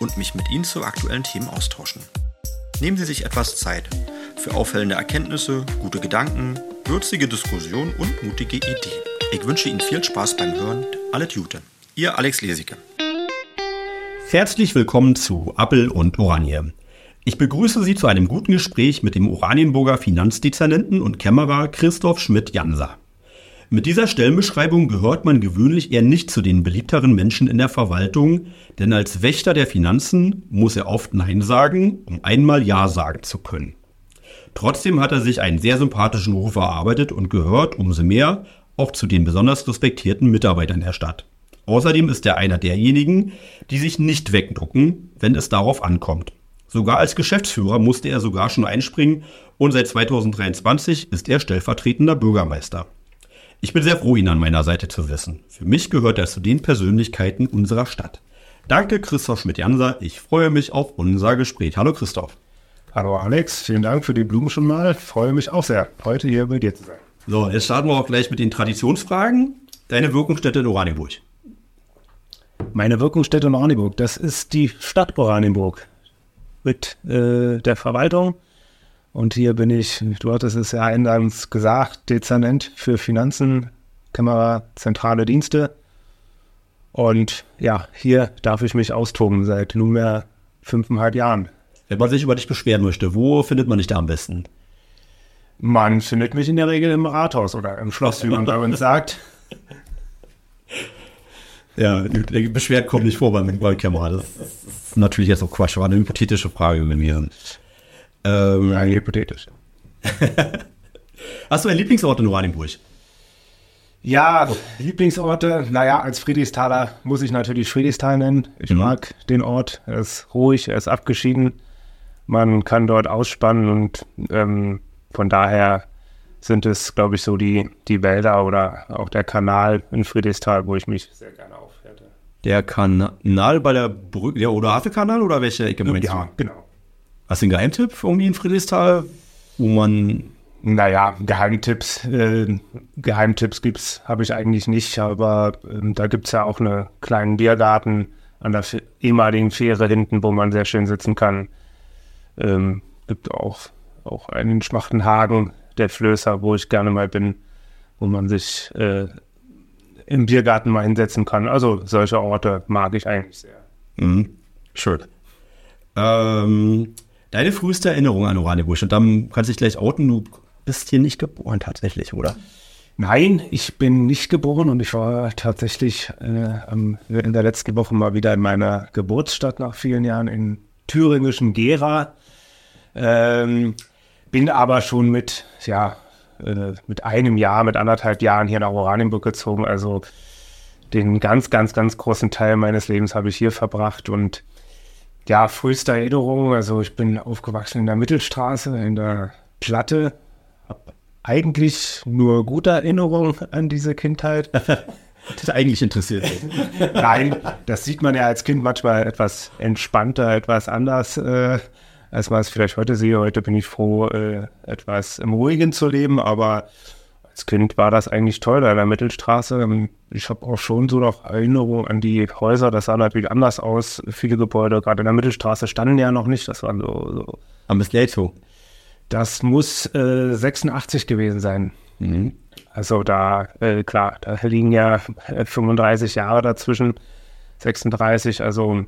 und mich mit Ihnen zu aktuellen Themen austauschen. Nehmen Sie sich etwas Zeit für auffällende Erkenntnisse, gute Gedanken, würzige Diskussionen und mutige Ideen. Ich wünsche Ihnen viel Spaß beim Hören. Alle Tute. Ihr Alex Lesicke. Herzlich willkommen zu Appel und Oranje. Ich begrüße Sie zu einem guten Gespräch mit dem Oranienburger Finanzdezernenten und Kämmerer Christoph Schmidt-Janser. Mit dieser Stellenbeschreibung gehört man gewöhnlich eher nicht zu den beliebteren Menschen in der Verwaltung, denn als Wächter der Finanzen muss er oft Nein sagen, um einmal Ja sagen zu können. Trotzdem hat er sich einen sehr sympathischen Ruf erarbeitet und gehört umso mehr auch zu den besonders respektierten Mitarbeitern der Stadt. Außerdem ist er einer derjenigen, die sich nicht wegducken, wenn es darauf ankommt. Sogar als Geschäftsführer musste er sogar schon einspringen und seit 2023 ist er stellvertretender Bürgermeister. Ich bin sehr froh, ihn an meiner Seite zu wissen. Für mich gehört er zu den Persönlichkeiten unserer Stadt. Danke, Christoph Schmidt-Janser. Ich freue mich auf unser Gespräch. Hallo, Christoph. Hallo, Alex. Vielen Dank für die Blumen schon mal. Ich freue mich auch sehr, heute hier bei dir zu sein. So, jetzt starten wir auch gleich mit den Traditionsfragen. Deine Wirkungsstätte in Oranienburg. Meine Wirkungsstätte in Oranienburg, das ist die Stadt Oranienburg mit äh, der Verwaltung und hier bin ich, du hattest es ja eingangs gesagt, Dezernent für Finanzen, Kamera, zentrale Dienste. Und ja, hier darf ich mich austoben seit nunmehr fünfeinhalb Jahren. Wenn man sich über dich beschweren möchte, wo findet man dich da am besten? Man findet mich in der Regel im Rathaus oder im Schloss, wie man bei uns sagt. Ja, der Beschwert kommt nicht vor beim, beim Kamera. Das ist natürlich jetzt auch Quatsch, war eine hypothetische Frage mit mir. Ähm, ja, hypothetisch. Hast du einen Lieblingsort in Oranienburg? Ja, Lieblingsorte, naja, als Friedrichstaler muss ich natürlich Friedrichsthal nennen. Ich mhm. mag den Ort, er ist ruhig, er ist abgeschieden. Man kann dort ausspannen und ähm, von daher sind es, glaube ich, so die, die Wälder oder auch der Kanal in Friedrichsthal, wo ich mich sehr gerne aufhärte. Der Kanal bei der Brücke, der Oder-Havel-Kanal oder welche Ecke Ja, genau. Hast du einen Geheimtipp irgendwie in Friedrichsthal, wo man. Naja, Geheimtipps, äh, Geheimtipps gibt's, habe ich eigentlich nicht, aber äh, da gibt es ja auch einen kleinen Biergarten an der ehemaligen Fähre hinten, wo man sehr schön sitzen kann. Ähm, gibt auch, auch einen Schmachtenhagen, der Flößer, wo ich gerne mal bin, wo man sich äh, im Biergarten mal hinsetzen kann. Also solche Orte mag ich eigentlich sehr. Mhm. Schön. Ähm, Deine früheste Erinnerung an Oranienburg und dann kannst du dich gleich outen, du bist hier nicht geboren tatsächlich, oder? Nein, ich bin nicht geboren und ich war tatsächlich äh, in der letzten Woche mal wieder in meiner Geburtsstadt nach vielen Jahren in thüringischem Gera. Ähm, bin aber schon mit, ja, äh, mit einem Jahr, mit anderthalb Jahren hier nach Oranienburg gezogen. Also den ganz, ganz, ganz großen Teil meines Lebens habe ich hier verbracht und ja, früheste Erinnerung, also ich bin aufgewachsen in der Mittelstraße, in der Platte. Hab eigentlich nur gute Erinnerungen an diese Kindheit. Das eigentlich interessiert. Nein, das sieht man ja als Kind manchmal etwas entspannter, etwas anders, äh, als man es vielleicht heute sehe. Heute bin ich froh, äh, etwas im Ruhigen zu leben, aber als Kind war das eigentlich toll da in der Mittelstraße. Ähm, ich habe auch schon so noch Erinnerungen an die Häuser. Das sah natürlich anders aus. Viele Gebäude, gerade in der Mittelstraße, standen ja noch nicht. Das waren so. so. Am so. Das muss äh, 86 gewesen sein. Mhm. Also da, äh, klar, da liegen ja 35 Jahre dazwischen. 36, also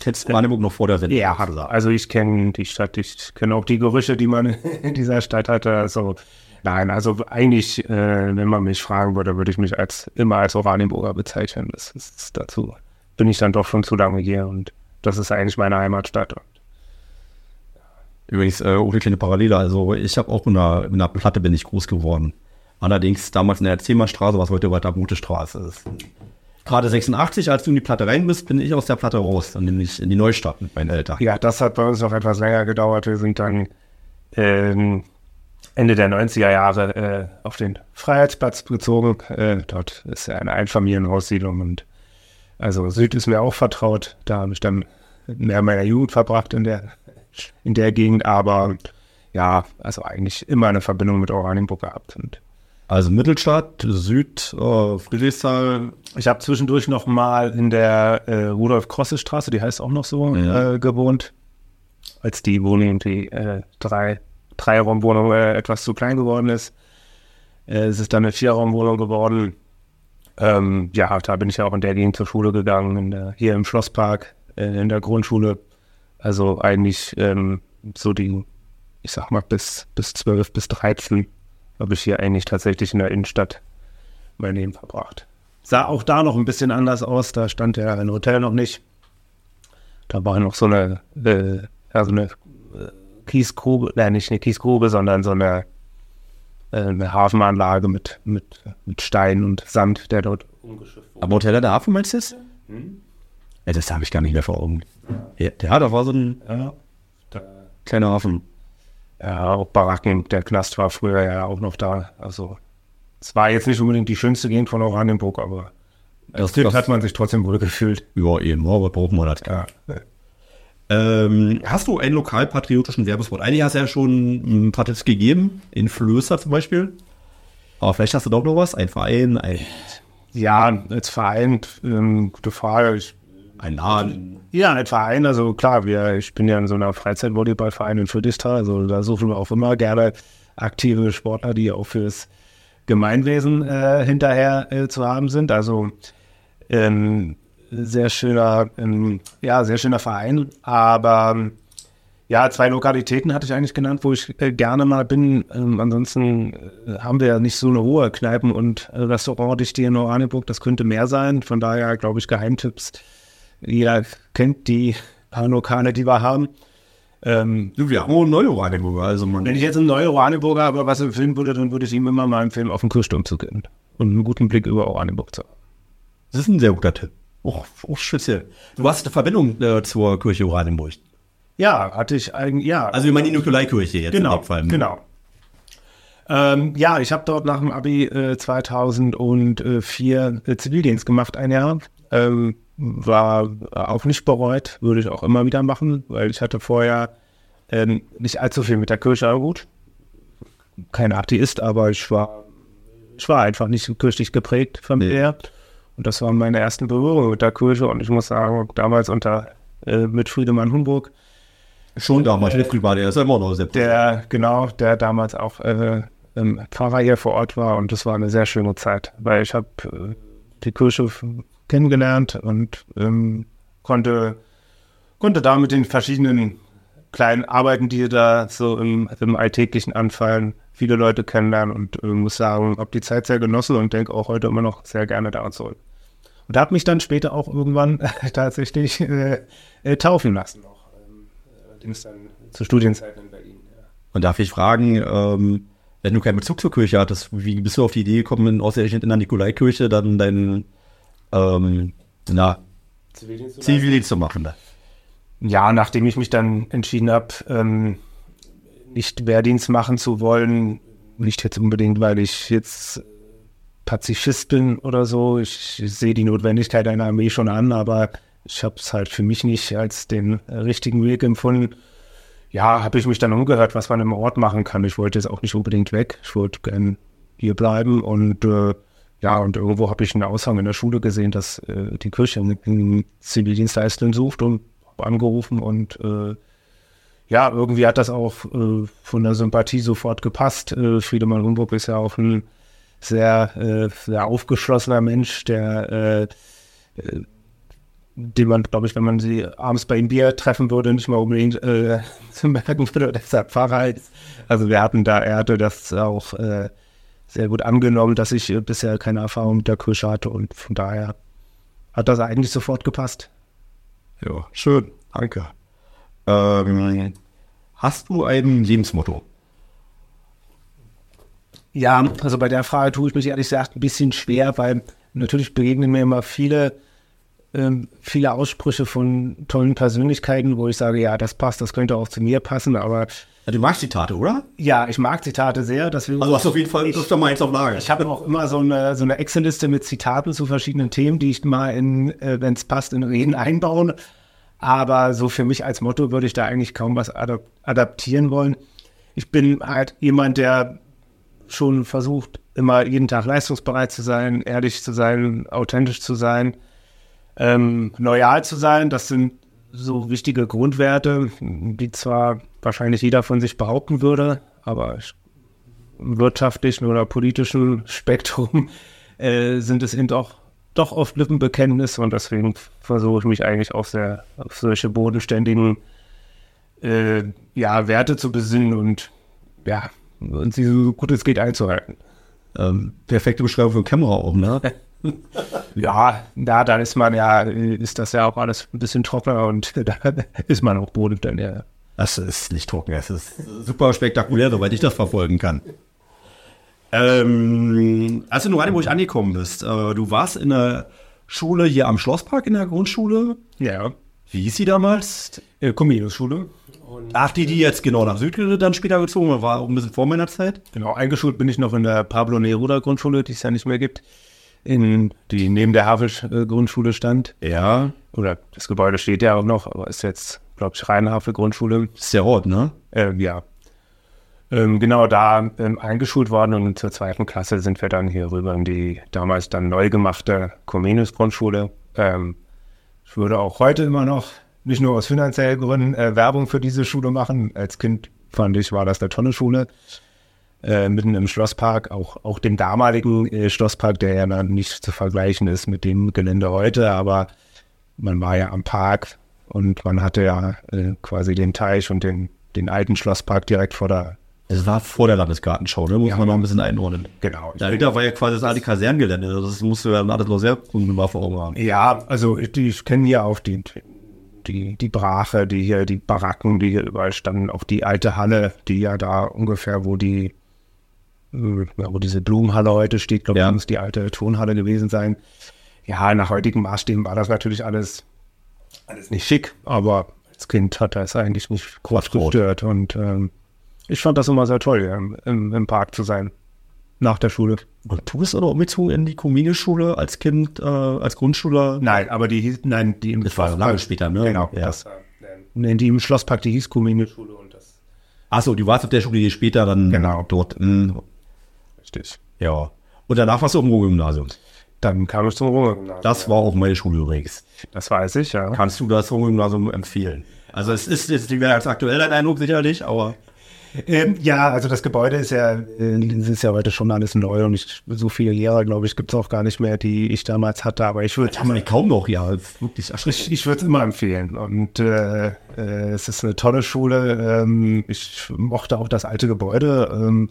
Kennst Brandenburg noch vor der Wende? Ja, also ich kenne die Stadt, ich kenne auch die Gerüche, die man in dieser Stadt hatte. Also Nein, also eigentlich, äh, wenn man mich fragen würde, würde ich mich als immer als Oranienburger bezeichnen. Das ist dazu bin ich dann doch schon zu lange hier und das ist eigentlich meine Heimatstadt. Übrigens, äh, auch eine kleine Parallele. Also ich habe auch in einer, in einer Platte bin ich groß geworden. Allerdings damals in der Zehmerstraße, was heute weiter Gute Straße ist. gerade 86, als du in die Platte rein bist, bin ich aus der Platte raus, dann nämlich in die Neustadt mit meinen Eltern. Ja, das hat bei uns noch etwas länger gedauert. Wir sind dann ähm, Ende der 90er Jahre äh, auf den Freiheitsplatz gezogen. Äh, dort ist ja eine Einfamilienhaussiedlung und also Süd ist mir auch vertraut. Da habe ich dann mehr meiner Jugend verbracht in der, in der Gegend, aber ja, also eigentlich immer eine Verbindung mit Oranienburg gehabt. Und Also Mittelstadt, Süd, äh, Friedrichsthal. ich habe zwischendurch noch mal in der äh, Rudolf-Krosse-Straße, die heißt auch noch so, Ja. äh, gewohnt, als die Wohnung, die äh, drei, Dreiraumwohnung äh, etwas zu klein geworden ist. Äh, es ist dann eine Vierraumwohnung geworden. Ähm, ja, da bin ich auch in der Gegend zur Schule gegangen, der, hier im Schlosspark, äh, in der Grundschule. Also eigentlich ähm, so die, ich sag mal, bis, bis 12, bis 13 habe ich hier eigentlich tatsächlich in der Innenstadt mein Leben verbracht. Sah auch da noch ein bisschen anders aus, da stand ja ein Hotel noch nicht. Da war noch so eine, äh, ja, so eine äh, Kiesgrube, nein, nicht eine Kiesgrube, sondern so eine, äh, eine Hafenanlage mit, mit, mit Stein und Sand, der dort umgeschifft wurde. Am Hotel an der Hafen meinst du das? Ja, das habe ich gar nicht mehr vor Augen. Ja, ja, da war so ein Ja, da, kleiner Hafen. ja, auch Baracken, der Knast war früher ja auch noch da. Also es war jetzt nicht unbedingt die schönste Gegend von Oranienburg, aber Das- das- hat man sich trotzdem wohl gefühlt. Ja, eben, aber brauchen wir das. Ja. Ähm, hast du einen lokalpatriotischen Werbespot? Eigentlich hast du ja schon ein paar Tipps gegeben, in Flößer zum Beispiel. Aber vielleicht hast du doch noch was, ein Verein, ein, Ja, als Verein, ähm, gute Frage. Ich, ein Laden. ja, als Verein, also klar, wir, ich bin ja in so einer Freizeitvolleyballverein in Friedrichsthal, also da suchen wir auch immer gerne aktive Sportler, die auch fürs Gemeinwesen äh, hinterher äh, zu haben sind. Also ähm, sehr schöner, ähm, ja, sehr schöner Verein, aber ähm, ja, zwei Lokalitäten hatte ich eigentlich genannt, wo ich äh, gerne mal bin. Ähm, ansonsten äh, haben wir ja nicht so eine hohe Kneipen- und äh, Restaurantdichte in Oranienburg. Das könnte mehr sein. Von daher glaube ich Geheimtipps. Jeder kennt die paar Lokale, die wir haben. Ähm, Du, wir haben auch einen Neu-Oranienburger, also man. wenn ich jetzt einen neuen Oranienburger aber was empfehlen würde, dann würde ich ihm immer mal empfehlen, auf den Kirchturm zu gehen. Und einen guten Blick über Oranienburg zu haben. Das ist ein sehr guter Tipp. Oh, oh speziell. Du hast eine Verbindung äh, zur Kirche Oranienburg. Ja, hatte ich eigentlich, ja. Also wir meinen die Nikolaikirche jetzt Genau, in dem Fall. genau. Ähm, ja, ich habe dort nach dem Abi äh, 2004 äh, Zivildienst gemacht, ein Jahr. Ähm, war auch nicht bereut, würde ich auch immer wieder machen, weil ich hatte vorher ähm, nicht allzu viel mit der Kirche am Hut. Kein Atheist, aber ich war, ich war einfach nicht kirchlich geprägt familiär. Und das waren meine ersten Berührungen mit der Kirche. Und ich muss sagen, damals unter äh, mit Friedemann Humburg, Schon damals, äh, privat, der ist immer noch sehr der, genau, der damals auch äh, Pfarrer hier vor Ort war und das war eine sehr schöne Zeit, weil ich habe äh, die Kirche kennengelernt und ähm, konnte, konnte da mit den verschiedenen kleinen Arbeiten, die da so im, im Alltäglichen anfallen, viele Leute kennenlernen und äh, muss sagen, habe die Zeit sehr genossen und denke auch heute immer noch sehr gerne daran zurück. Und habe mich dann später auch irgendwann tatsächlich äh, äh, taufen lassen. Auch, ähm, dann zu Studienzeiten in Berlin. Ja. Und darf ich fragen, ähm, wenn du keinen Bezug zur Kirche hattest, wie bist du auf die Idee gekommen, ausgerechnet in der Nikolaikirche dann deinen ähm, na, Zivildienst zu machen? Ne? Ja, nachdem ich mich dann entschieden habe, ähm, nicht Wehrdienst machen zu wollen, nicht jetzt unbedingt, weil ich jetzt Pazifist bin oder so. Ich, sehe die Notwendigkeit einer Armee schon an, aber ich habe es halt für mich nicht als den äh, richtigen Weg empfunden. Ja, habe ich mich dann umgehört, was man im Ort machen kann. Ich wollte jetzt auch nicht unbedingt weg. Ich wollte gern hier bleiben und äh, ja, und irgendwo habe ich einen Aushang in der Schule gesehen, dass äh, die Kirche einen Zivildienstleister sucht und hab angerufen und äh, ja, irgendwie hat das auch äh, von der Sympathie sofort gepasst. Äh, Friedemann Humburg ist ja auch ein sehr, äh, sehr aufgeschlossener Mensch, der äh, äh, den man, glaube ich, wenn man sie abends bei ihm Bier treffen würde, nicht mal unbedingt äh, merken würde, dass er Pfarrer ist. Also wir hatten da, er hatte das auch äh, sehr gut angenommen, dass ich äh, bisher keine Erfahrung mit der Kirche hatte und von daher hat das eigentlich sofort gepasst. Ja, schön, danke. Ähm, hast du ein Lebensmotto? Ja, also bei der Frage tue ich mich ehrlich gesagt ein bisschen schwer, weil natürlich begegnen mir immer viele, ähm, viele Aussprüche von tollen Persönlichkeiten, wo ich sage, ja, das passt, das könnte auch zu mir passen, aber Ja, du magst Zitate, oder? ja, ich mag Zitate sehr, deswegen. Also hast du auf jeden Fall öfter mal eins auf Lager. Ich habe auch immer so eine, so eine Excel-Liste mit Zitaten zu verschiedenen Themen, die ich mal in, äh, wenn es passt, in Reden einbauen. Aber so für mich als Motto würde ich da eigentlich kaum was adap adaptieren wollen. Ich bin halt jemand, der schon versucht, immer jeden Tag leistungsbereit zu sein, ehrlich zu sein, authentisch zu sein, ähm, loyal zu sein. Das sind so wichtige Grundwerte, die zwar wahrscheinlich jeder von sich behaupten würde, aber im wirtschaftlichen oder politischen Spektrum äh, sind es eben auch doch oft Lippenbekenntnisse und deswegen versuche ich mich eigentlich auf, sehr, auf solche bodenständigen äh, ja, Werte zu besinnen und ja, und sie so gut es geht einzuhalten. Ähm, perfekte Beschreibung für Kamera auch, ne? Ja, da, dann ist man ja, ist das ja auch alles ein bisschen trockener und da ist man auch bodenständig. Ja. Das ist nicht trocken, es ist super spektakulär, soweit ich das verfolgen kann. Ähm, als du in Oranienburg angekommen bist, äh, du warst in der Schule hier am Schlosspark in der Grundschule. Ja. Wie hieß sie damals? Äh, Comenius-Schule. Ach, die, die jetzt genau nach Südgede dann später gezogen war, auch ein bisschen vor meiner Zeit. Genau, eingeschult bin ich noch in der Pablo Neruda Grundschule, die es ja nicht mehr gibt, in die neben der Havel äh, Grundschule stand. Ja, Oder das Gebäude steht ja auch noch, aber ist jetzt, glaube ich, reine Havel Grundschule. ist der Ort, ne? Äh, ja. Ähm, genau da ähm, eingeschult worden und zur zweiten Klasse sind wir dann hier rüber in die damals dann neu gemachte Comenius Grundschule. Ähm, ich würde auch heute immer noch, nicht nur aus finanziellen Gründen, äh, Werbung für diese Schule machen. Als Kind fand ich, war das eine tolle Schule. Äh, mitten im Schlosspark, auch, auch dem damaligen äh, Schlosspark, der ja dann nicht zu vergleichen ist mit dem Gelände heute, aber man war ja am Park und man hatte ja äh, quasi den Teich und den, den alten Schlosspark direkt vor der. Es war vor der Landesgartenschau, ne? Muss Ja. man noch ein bisschen einordnen. Genau. Dahinter war ja quasi das alte Kaserngelände. Das musst du ja alles noch sehr unmittelbar vor Augen haben. Ja, also ich, ich kenne ja auch die, die, die Brache, die hier, die Baracken, die hier überall standen, auch die alte Halle, die ja da ungefähr, wo die, äh, wo diese Blumenhalle heute steht, glaube ich, Ja. muss die alte Turnhalle gewesen sein. Ja, nach heutigen Maßstäben war das natürlich alles, alles nicht schick, aber als Kind hat das eigentlich nicht groß gestört und ähm, ich fand das immer sehr toll, ja, im, im Park zu sein, nach der Schule. Und du bist oder umgezogen in die Comenius-Schule als Kind, äh, als Grundschüler? Nein, aber die hieß, nein, die im Das war lange später, ne? Genau, Ja. das, äh, die im Schlosspark, die hieß Comenius-Schule und das Achso, du warst auf der Schule, die später dann Genau. dort. Mh, richtig. ja. Und danach warst du im Ruhr-Gymnasium. Dann kam ich zum Runge-Gymnasium. Das war auch meine Schule übrigens. Das weiß ich, ja. Kannst du das Ruhr-Gymnasium empfehlen? Also es ist jetzt nicht mehr als aktuell dein Eindruck sicherlich, aber Ähm, ja, also das Gebäude ist ja, äh, ist ja heute schon alles neu und ich, so viele Lehrer, glaube ich, gibt es auch gar nicht mehr, die ich damals hatte, aber ich würde wir kaum noch, ja. Wirklich. Ich, ich würde es immer empfehlen. Und äh, äh, es ist eine tolle Schule. Ähm, ich mochte auch das alte Gebäude. Ähm,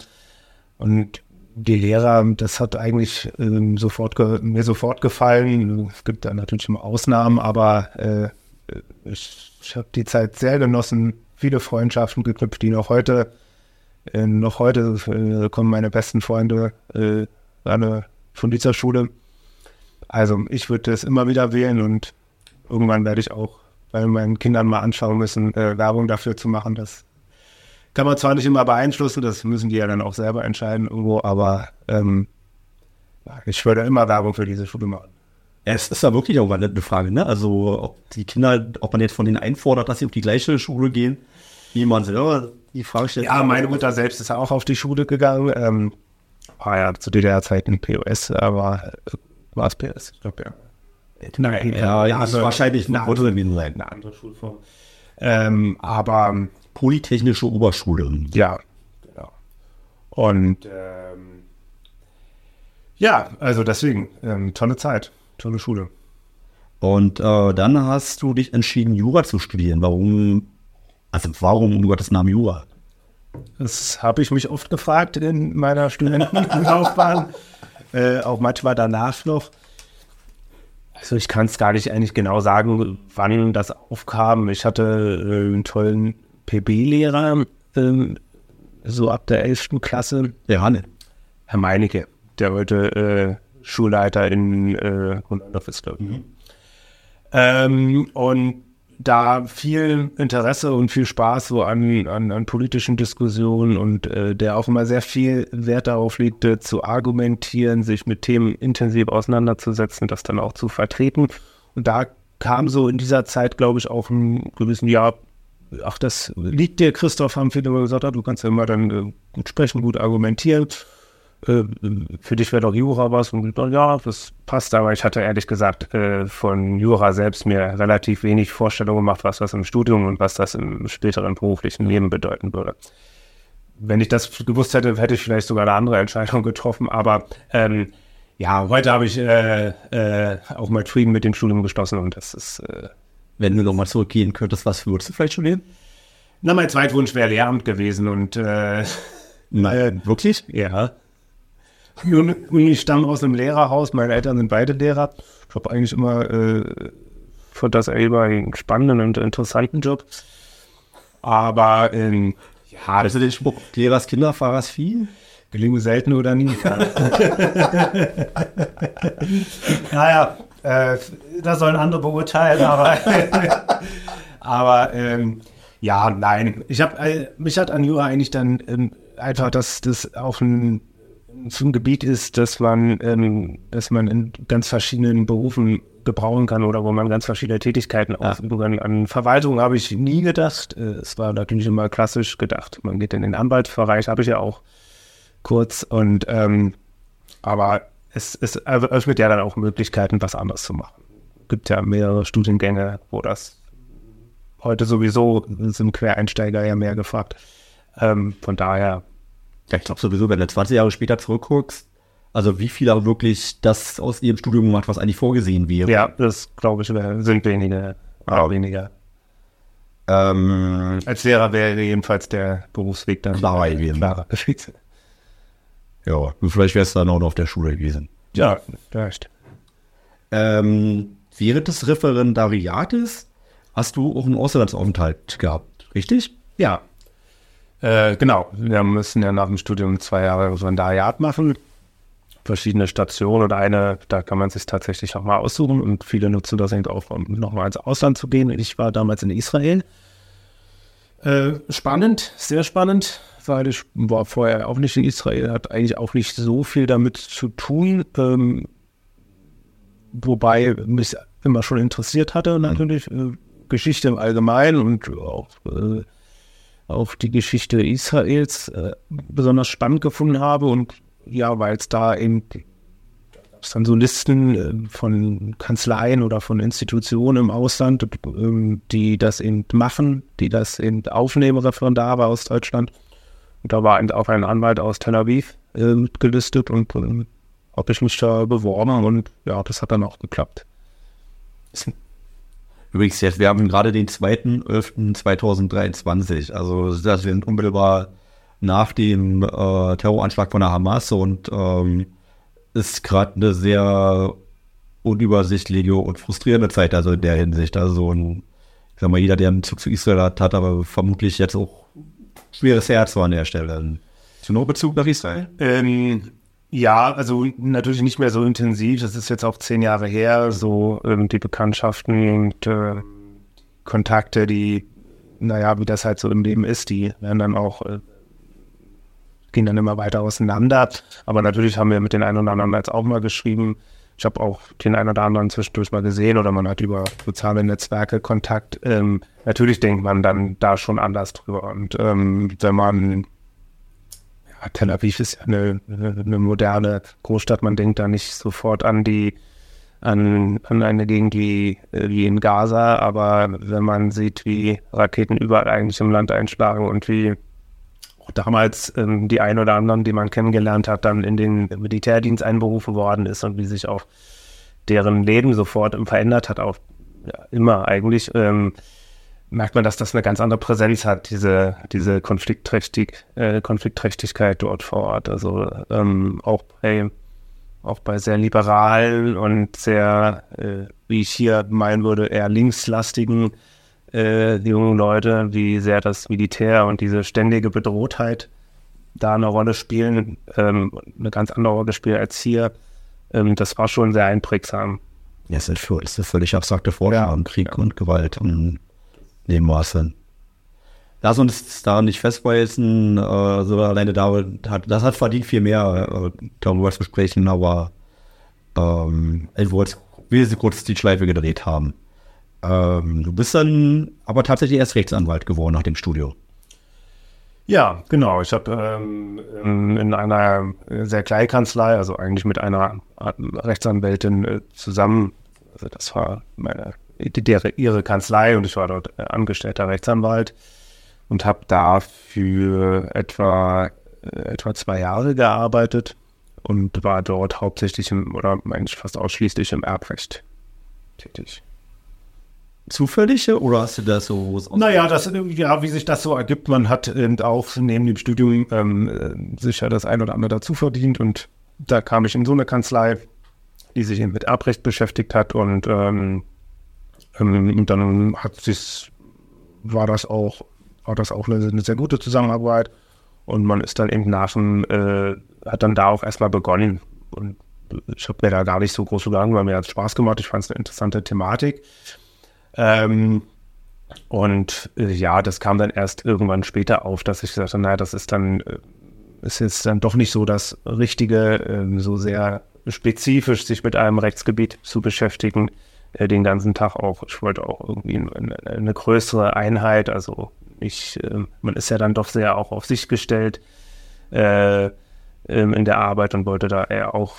und die Lehrer, das hat eigentlich ähm, sofort mir sofort gefallen. Es gibt da natürlich immer Ausnahmen, aber äh, ich, ich habe die Zeit sehr genossen, viele Freundschaften geknüpft, die noch heute, äh, noch heute äh, kommen meine besten Freunde äh, alle von dieser Schule. Also ich würde das immer wieder wählen und irgendwann werde ich auch bei meinen Kindern mal anschauen müssen, äh, Werbung dafür zu machen. Das kann man zwar nicht immer beeinflussen, das müssen die ja dann auch selber entscheiden irgendwo, aber ähm, ich würde immer Werbung für diese Schule machen. Es ist ja wirklich auch eine Frage, ne? Also ob die Kinder, ob man jetzt von denen einfordert, dass sie auf die gleiche Schule gehen, wie man selber die Frage stellt. Ja, meine Mutter selbst ist ja auch auf die Schule gegangen. Ähm, war ja zu DDR-Zeiten POS, aber äh, war es POS? Ich glaube ja. Nein, Ja, ja, also wahrscheinlich eine sein. eine andere Schulform. Ähm, aber Polytechnische Oberschule. Ja, genau. Und ähm, ja, also deswegen, ähm, tolle Zeit, tolle Schule. Und äh, dann hast du dich entschieden, Jura zu studieren. Warum? Also warum um Gottes Namen Jura? Das habe ich mich oft gefragt in meiner Studentenlaufbahn, äh, auch manchmal danach noch. Also ich kann es gar nicht eigentlich genau sagen, wann das aufkam. Ich hatte äh, einen tollen PB-Lehrer, ähm, so ab der 11. Klasse. Ja, ne. Herr Meinecke, der heute Schulleiter in äh, glaube ich. Mhm. Ähm, und da viel Interesse und viel Spaß so an, an, an politischen Diskussionen und äh, der auch immer sehr viel Wert darauf legte, zu argumentieren, sich mit Themen intensiv auseinanderzusetzen, das dann auch zu vertreten. Und da kam so in dieser Zeit, glaube ich, auch ein gewissen Jahr, ach, das liegt dir, Christoph, haben viele immer gesagt, du kannst ja immer dann äh, gut sprechen, gut argumentieren. Äh, für dich wäre doch Jura was. Und ja, das passt, aber ich hatte ehrlich gesagt äh, von Jura selbst mir relativ wenig Vorstellungen gemacht, was das im Studium und was das im späteren beruflichen Leben bedeuten würde. Wenn ich das gewusst hätte, hätte ich vielleicht sogar eine andere Entscheidung getroffen, aber ähm, ja, heute habe ich äh, äh, auch mal Frieden mit dem Studium geschlossen und das ist. Äh, Wenn du nochmal zurückgehen könntest, was würdest du vielleicht studieren? Na, mein Zweitwunsch wäre Lehramt gewesen und. Äh, Nein, wirklich? Ja. Ich stamme aus einem Lehrerhaus, meine Eltern sind beide Lehrer. Ich habe eigentlich immer äh, fand das immer einen spannenden und interessanten Job. Aber ähm, ja, das ist der Spruch, Lehrers Kinder, Fahrers Vieh. Gelingen selten oder nie. naja, äh, das sollen andere beurteilen, aber, aber ähm, ja, nein. Ich habe äh, mich hat an Jura eigentlich dann ähm, einfach, dass das auf ein, so ein Gebiet ist, dass man, ähm, dass man in ganz verschiedenen Berufen gebrauchen kann oder wo man ganz verschiedene Tätigkeiten ja. ausüben kann. An Verwaltung habe ich nie gedacht. Äh, es war natürlich immer klassisch gedacht. Man geht in den Anwaltsbereich, habe ich ja auch kurz. Und ähm, aber es, es öffnet ja dann auch Möglichkeiten, was anderes zu machen. Es gibt ja mehrere Studiengänge, wo das heute sowieso sind Quereinsteiger ja mehr gefragt. Ähm, von daher. Ja, ich glaube sowieso, wenn du 20 Jahre später zurückguckst, also wie viele wirklich das aus ihrem Studium gemacht, was eigentlich vorgesehen wäre. Ja, das glaube ich sind wenige. Auch weniger. Ähm, Als Lehrer wäre jedenfalls der Berufsweg dann klarer gewesen. Ja, vielleicht wäre es dann auch noch auf der Schule gewesen. Ja, vielleicht. Ähm, während des Referendariates hast du auch einen Auslandsaufenthalt gehabt, richtig? Ja. Äh, genau. Wir müssen ja nach dem Studium zwei Jahre Referendariat machen. Verschiedene Stationen oder eine, da kann man sich tatsächlich auch mal aussuchen und viele nutzen das eben auch, um nochmal ins Ausland zu gehen. Ich war damals in Israel. Äh, spannend, sehr spannend weil ich war vorher auch nicht in Israel, hat eigentlich auch nicht so viel damit zu tun, ähm, wobei mich immer schon interessiert hatte natürlich äh, Geschichte im Allgemeinen und auch, äh, auch die Geschichte Israels äh, besonders spannend gefunden habe und ja, weil es da eben dann so Listen äh, von Kanzleien oder von Institutionen im Ausland, ähm, die das eben machen, die das eben aufnehmen, Referendare aus Deutschland. Und da war auch ein Anwalt aus Tel Aviv äh, gelistet und äh, habe ich mich da beworben und ja, das hat dann auch geklappt. Übrigens, jetzt, wir haben gerade den 2.11.2023, also das sind unmittelbar nach dem äh, Terroranschlag von der Hamas und ähm, ist gerade eine sehr unübersichtliche und frustrierende Zeit, also in der Hinsicht. Also ein, ich sag mal, jeder, der einen Zug zu Israel hat, hat aber vermutlich jetzt auch schweres Herz an der Stelle. Hast du noch Bezug nach Israel? Ähm, ja, also natürlich nicht mehr so intensiv. Das ist jetzt auch zehn Jahre her. So ähm, die Bekanntschaften und äh, Kontakte, die, naja, wie das halt so im Leben ist, die werden dann auch, äh, gehen dann immer weiter auseinander. Aber natürlich haben wir mit den einen oder anderen jetzt auch mal geschrieben. Ich habe auch den einen oder anderen zwischendurch mal gesehen oder man hat über soziale Netzwerke Kontakt. Ähm, natürlich denkt man dann da schon anders drüber. Und ähm, wenn man, ja, Tel Aviv ist ja eine, eine, moderne Großstadt, man denkt da nicht sofort an die, an, an eine Gegend wie, wie in Gaza, aber wenn man sieht, wie Raketen überall eigentlich im Land einschlagen und wie damals ähm, die ein oder anderen, die man kennengelernt hat, dann in den Militärdienst einberufen worden ist und wie sich auch deren Leben sofort verändert hat, auch ja, immer eigentlich, ähm, merkt man, dass das eine ganz andere Präsenz hat, diese, diese Konfliktträchtig, äh, Konfliktträchtigkeit dort vor Ort. Also ähm, auch bei auch bei sehr liberalen und sehr, äh, wie ich hier meinen würde, eher linkslastigen äh, jungen Leute, wie sehr das Militär und diese ständige Bedrohtheit da eine Rolle spielen, ähm, eine ganz andere Rolle spielen als hier. ähm, das war schon sehr einprägsam. Ja, es ist eine völlig abstrakte Vorstellung, ja. Krieg ja. und Gewalt und dem Maße. Lass uns da nicht festbeißen, äh, so alleine da hat, das hat verdient viel mehr, äh, darüber zu sprechen, aber ähm, ich wollte kurz die Schleife gedreht haben. Ähm, du bist dann aber tatsächlich erst Rechtsanwalt geworden nach dem Studio. Ja, genau. Ich habe ähm, in einer sehr kleinen Kanzlei, also eigentlich mit einer Rechtsanwältin äh, zusammen, also das war meine, der, ihre Kanzlei und ich war dort äh, angestellter Rechtsanwalt und habe da für etwa, äh, etwa zwei Jahre gearbeitet und war dort hauptsächlich im, oder eigentlich fast ausschließlich im Erbrecht tätig zufällige oder hast du das so? Naja, das, ja, wie sich das so ergibt, man hat eben auch neben dem Studium ähm, sich ja das ein oder andere dazu verdient und da kam ich in so eine Kanzlei, die sich eben mit Erbrecht beschäftigt hat und, ähm, ähm, und dann hat sich, war das auch, war das auch eine, eine, sehr gute Zusammenarbeit. Und man ist dann eben nach dem, äh, hat dann da auch erstmal begonnen. Und ich habe mir da gar nicht so groß Gedanken, weil mir hat es Spaß gemacht, ich fand es eine interessante Thematik. Ähm, und äh, ja, das kam dann erst irgendwann später auf, dass ich gesagt habe, naja, das ist dann, äh, ist jetzt dann doch nicht so das Richtige, äh, so sehr spezifisch sich mit einem Rechtsgebiet zu beschäftigen, äh, den ganzen Tag auch. Ich wollte auch irgendwie eine, eine größere Einheit, also ich, ähm, man ist ja dann doch sehr auch auf sich gestellt äh, ähm, in der Arbeit und wollte da eher auch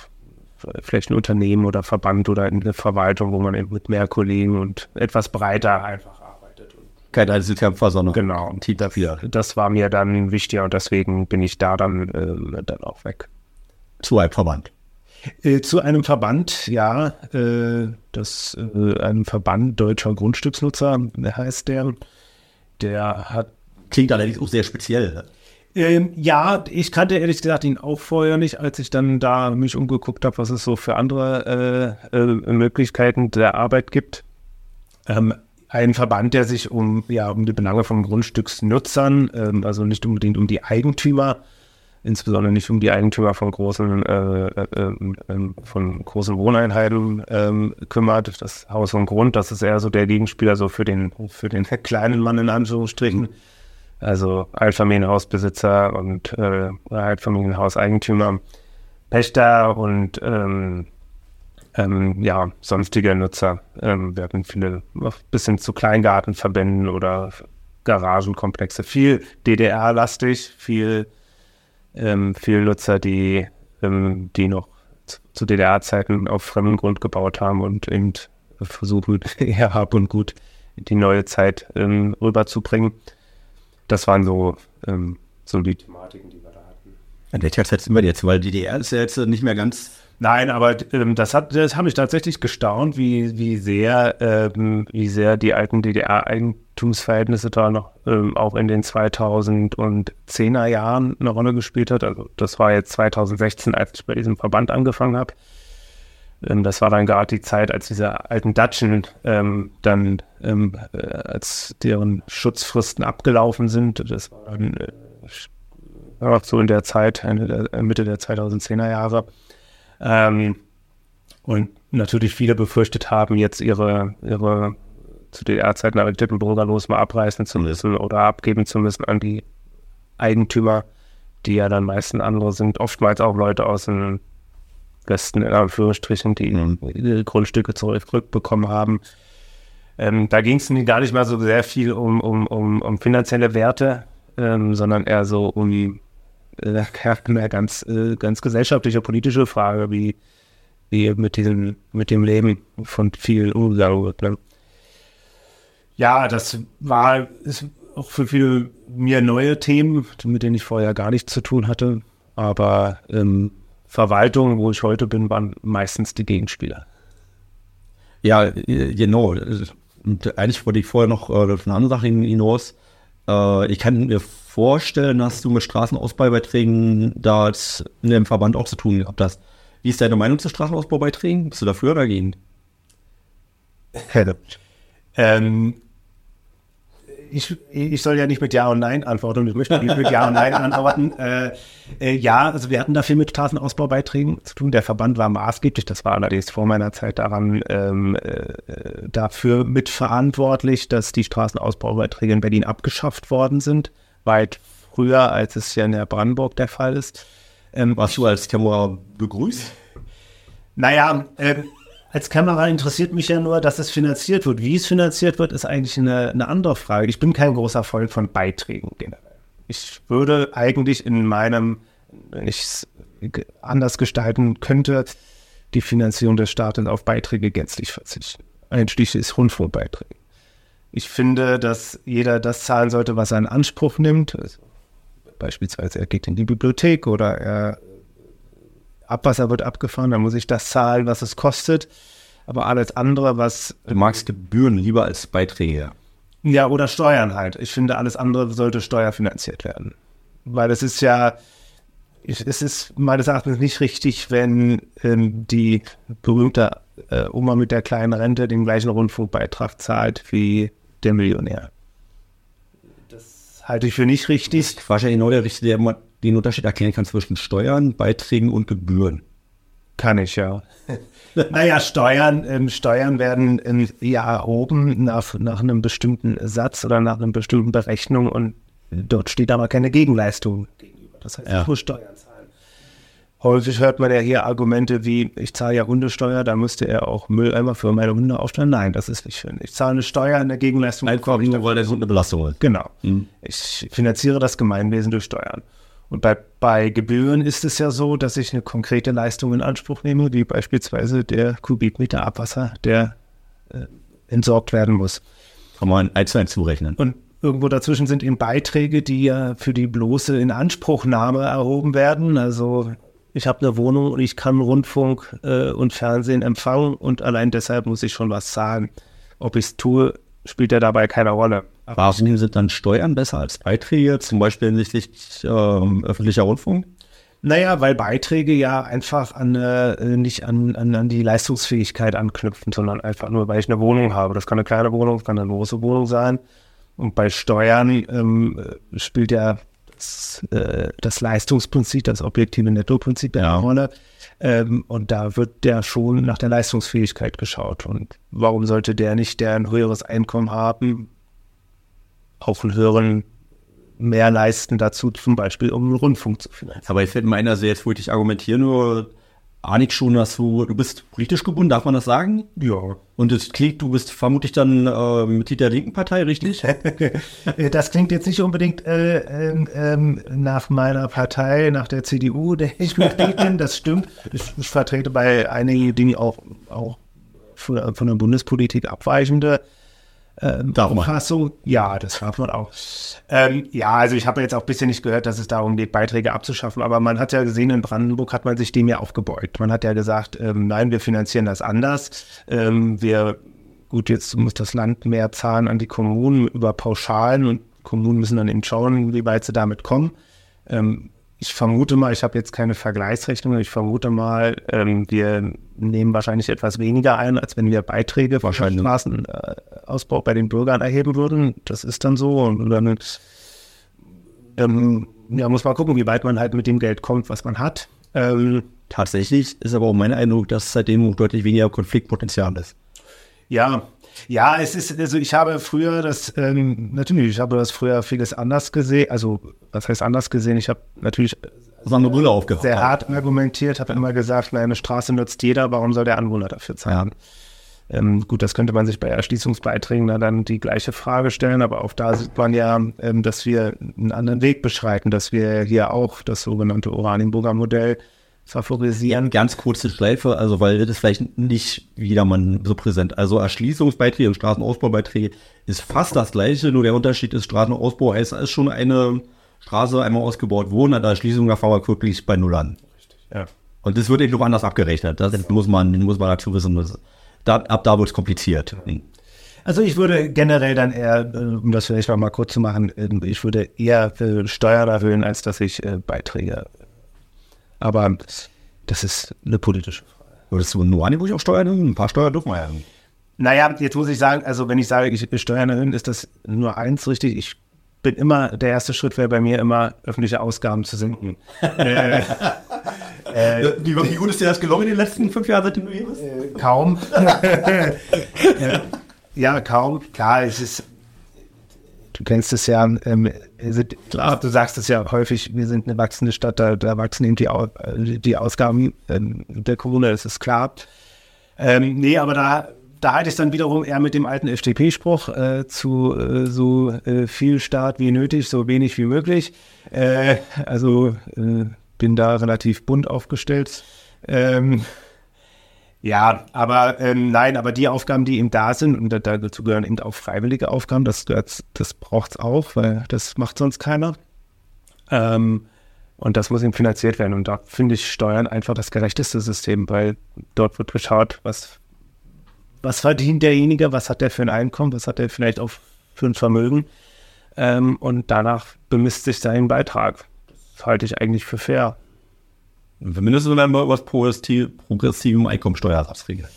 vielleicht ein Unternehmen oder Verband oder eine Verwaltung, wo man eben mit mehr Kollegen und etwas breiter einfach arbeitet. Kein Einzelkämpfer, sondern genau. ein Team dafür. Das war mir dann wichtiger und deswegen bin ich da dann, äh, dann auch weg. Zu einem Verband. Äh, zu einem Verband, ja, äh, das äh, einem Verband deutscher Grundstücksnutzer heißt der. Der hat. Klingt allerdings auch sehr speziell. Ne? Ähm, ja, ich kannte ehrlich gesagt ihn auch vorher nicht, als ich dann da mich umgeguckt habe, was es so für andere äh, äh, Möglichkeiten der Arbeit gibt. Ähm, ein Verband, der sich um, ja, um die Belange von Grundstücksnutzern, ähm, also nicht unbedingt um die Eigentümer, insbesondere nicht um die Eigentümer von großen, äh, äh, äh von großen Wohneinheiten ähm, kümmert. Das Haus und Grund, das ist eher so der Gegenspieler so für den, für den kleinen Mann in Anführungsstrichen. Also Altfamilienhausbesitzer und äh, Altfamilienhauseigentümer, Pächter und ähm, ähm, ja, sonstige Nutzer. Ähm, wir hatten viele bis hin zu Kleingartenverbänden oder Garagenkomplexe. Viel DDR-lastig, viel, ähm, viel Nutzer, die, ähm, die noch zu DDR-Zeiten auf fremdem Grund gebaut haben und eben versuchen, eher Hab und Gut die neue Zeit ähm, rüberzubringen das waren so, ähm, so die Thematiken, die wir da hatten. In welcher Zeit sind wir jetzt? Weil DDR ist ja jetzt nicht mehr ganz. Nein, aber ähm, das hat, das habe ich tatsächlich gestaunt, wie, wie sehr, ähm, wie sehr die alten DDR-Eigentumsverhältnisse da noch ähm, auch in den 2010er Jahren eine Rolle gespielt hat. Also das war jetzt 2016, als ich bei diesem Verband angefangen habe. Ähm, das war dann gerade die Zeit, als diese alten Datschen ähm, dann, ähm, äh, als deren Schutzfristen abgelaufen sind. Das war dann äh, so in der Zeit, der, Mitte der 2010er Jahre. Ähm, und natürlich viele befürchtet haben, jetzt ihre, ihre zu DDR-Zeiten errichteten Bürgerlos mal abreißen zu müssen oder abgeben zu müssen an die Eigentümer, die ja dann meistens andere sind, oftmals auch Leute aus dem Westen in Anführungsstrichen, die mhm. Grundstücke zurückbekommen haben. Ähm, da ging es gar nicht mal so sehr viel um, um, um, um finanzielle Werte, ähm, sondern eher so um äh, eine ganz, äh, ganz gesellschaftliche, politische Frage, wie, wie mit, diesem, mit dem Leben von vielen umgegangen wird. Ne? Ja, das war ist auch für viele mir neue Themen, mit denen ich vorher gar nichts zu tun hatte. Aber ähm, Verwaltung, wo ich heute bin, waren meistens die Gegenspieler. Ja, genau. Und eigentlich wollte ich vorher noch äh, eine andere Sache hinaus. Äh, ich kann mir vorstellen, dass du mit Straßenausbaubeiträgen da in dem Verband auch zu tun gehabt hast. Wie ist deine Meinung zu Straßenausbaubeiträgen? Bist du dafür oder dagegen? ähm, ich, ich soll ja nicht mit Ja und Nein antworten. Ich möchte nicht mit Ja und Nein antworten. Äh, äh, ja, also wir hatten da viel mit Straßenausbaubeiträgen zu tun. Der Verband war maßgeblich, das war allerdings vor meiner Zeit daran, ähm, äh, dafür mitverantwortlich, dass die Straßenausbaubeiträge in Berlin abgeschafft worden sind. Weit früher, als es ja in der Brandenburg der Fall ist. Ähm, Warst du als Kämmerer begrüßt? Naja, äh, als Kamera interessiert mich ja nur, dass es finanziert wird. Wie es finanziert wird, ist eigentlich eine, eine andere Frage. Ich bin kein großer Freund von Beiträgen generell. Ich würde eigentlich in meinem, wenn ich es anders gestalten könnte, die Finanzierung des Staates auf Beiträge gänzlich verzichten. Einschließlich Rundfunkbeiträge. Ich finde, dass jeder das zahlen sollte, was er in Anspruch nimmt. Also beispielsweise er geht in die Bibliothek oder er Abwasser wird abgefahren, dann muss ich das zahlen, was es kostet. Aber alles andere, was. Du magst Gebühren lieber als Beiträge. Ja, oder Steuern halt. Ich finde, alles andere sollte steuerfinanziert werden. Weil es ist ja, es ist meines Erachtens nicht richtig, wenn ähm, die berühmte äh, Oma mit der kleinen Rente den gleichen Rundfunkbeitrag zahlt wie der Millionär. Das halte ich für nicht richtig. Wahrscheinlich genau der Richtige, der den Unterschied erklären kann zwischen Steuern, Beiträgen und Gebühren. Kann ich ja. naja, Steuern, ähm, Steuern werden ähm, ja erhoben nach, nach einem bestimmten Satz oder nach einer bestimmten Berechnung und dort steht aber keine Gegenleistung gegenüber. Das heißt, ja. ich muss Steuern zahlen. Häufig hört man ja hier Argumente wie, ich zahle ja Hundesteuer, da müsste er auch Mülleimer für meine Hunde aufstellen. Nein, das ist nicht schön. Ich zahle eine Steuer in der Gegenleistung. Einfach nur, weil der Hund eine Belastung ist. Genau. Mhm. Ich finanziere das Gemeinwesen durch Steuern. Und bei, bei Gebühren ist es ja so, dass ich eine konkrete Leistung in Anspruch nehme, wie beispielsweise der Kubikmeter Abwasser, der äh, entsorgt werden muss. Kann man eins zu eins zurechnen. Und irgendwo dazwischen sind eben Beiträge, die ja für die bloße Inanspruchnahme erhoben werden. Also ich habe eine Wohnung und ich kann Rundfunk äh, und Fernsehen empfangen und allein deshalb muss ich schon was zahlen. Ob ich es tue, spielt ja dabei keine Rolle. Warum sind dann Steuern besser als Beiträge, zum Beispiel hinsichtlich äh, öffentlicher Rundfunk? Naja, weil Beiträge ja einfach an, äh, nicht an, an, an die Leistungsfähigkeit anknüpfen, sondern einfach nur, weil ich eine Wohnung habe. Das kann eine kleine Wohnung, das kann eine große Wohnung sein. Und bei Steuern ähm, spielt ja das, äh, das Leistungsprinzip, das objektive Nettoprinzip eine ja. Rolle. Ähm, und da wird der schon nach der Leistungsfähigkeit geschaut. Und warum sollte der nicht, der ein höheres Einkommen haben, auch einen höheren mehr leisten dazu, zum Beispiel um einen Rundfunk zu finanzieren. Aber ich finde meiner sehr jetzt wollte ich argumentieren, nur ahne schon, dass du, du bist politisch gebunden, darf man das sagen? Ja. Und es klingt, du bist vermutlich dann äh, Mitglied der linken Partei, richtig? das klingt jetzt nicht unbedingt äh, äh, nach meiner Partei, nach der CDU, der ich Mitglied bin, das stimmt. Ich, ich, vertrete bei einigen Dingen auch, auch von, von der Bundespolitik abweichende ähm, Auffassung. Ja, das darf man auch. Ähm, ja, also ich habe jetzt auch ein bisschen nicht gehört, dass es darum geht, Beiträge abzuschaffen, aber man hat ja gesehen, in Brandenburg hat man sich dem ja aufgebeugt. Man hat ja gesagt, ähm, nein, wir finanzieren das anders. Ähm, wir, gut, jetzt muss das Land mehr zahlen an die Kommunen über Pauschalen und Kommunen müssen dann eben schauen, wie weit sie damit kommen. Ähm, ich vermute mal, ich habe jetzt keine Vergleichsrechnung, ich vermute mal, ähm, wir nehmen wahrscheinlich etwas weniger ein, als wenn wir Beiträge für den Straßenausbau bei den Bürgern erheben würden. Das ist dann so. Und dann ähm, ja, muss man gucken, wie weit man halt mit dem Geld kommt, was man hat. Ähm, Tatsächlich ist aber auch mein Eindruck, dass seitdem deutlich weniger Konfliktpotenzial ist. Ja, ja, es ist, also ich habe früher das, ähm, natürlich, ich habe das früher vieles anders gesehen, also was heißt anders gesehen? Ich habe natürlich eine Brille aufgehauen. sehr hart argumentiert, habe immer gesagt, na, eine Straße nutzt jeder, warum soll der Anwohner dafür zahlen? Ja. Ähm, gut, das könnte man sich bei Erschließungsbeiträgen dann die gleiche Frage stellen, aber auch da sieht man ja, ähm, dass wir einen anderen Weg beschreiten, dass wir hier auch das sogenannte Oranienburger Modell favorisieren. Ganz kurze Schleife, also weil das vielleicht nicht jedermann so präsent. Also Erschließungsbeiträge und Straßenausbaubeiträge ist fast das gleiche, nur der Unterschied ist, Straßenausbau heißt, ist schon eine Straße einmal ausgebaut worden, an der Erschließung fangen wir wirklich bei Null an. Richtig, ja. Und das wird eben noch anders abgerechnet. Das muss man, muss man dazu wissen. Das, da, ab da wird es kompliziert. Also ich würde generell dann eher, äh, um das vielleicht noch mal kurz zu machen, äh, ich würde eher Steuern erhöhen, als dass ich äh, Beiträge aber das ist eine politische Frage. Würdest du nur Angebot auch Steuern? Ein paar Steuern dürfen wir ja. Naja, jetzt muss ich sagen, also wenn ich sage, ich will Steuern erhöhen, ist das nur eins richtig. Ich bin immer, der erste Schritt wäre bei mir immer, öffentliche Ausgaben zu senken. äh, äh, wie, wie, gut ist dir das gelungen in den letzten fünf Jahren, seitdem du hier bist? Äh, kaum. ja, kaum. Klar, es ist, du kennst es ja, ähm, sind, klar, du sagst es ja häufig, wir sind eine wachsende Stadt, da, da wachsen eben die, die Ausgaben ähm, der Kommune, das ist klar. Ähm, nee, aber da da halte ich es dann wiederum eher mit dem alten FDP-Spruch äh, zu äh, so äh, viel Staat wie nötig, so wenig wie möglich. Äh, also äh, bin da relativ bunt aufgestellt. Ähm, ja, aber ähm, nein, aber die Aufgaben, die eben da sind, und dazu gehören eben auch freiwillige Aufgaben, das, das, das braucht es auch, weil das macht sonst keiner. Ähm, und das muss eben finanziert werden. Und da finde ich Steuern einfach das gerechteste System, weil dort wird geschaut, was was verdient derjenige, was hat der für ein Einkommen, was hat er vielleicht auch für ein Vermögen. Ähm, und danach bemisst sich sein Beitrag. Das halte ich eigentlich für fair. Mindestens wenn wir über das progressiven Einkommensteuersatz reden.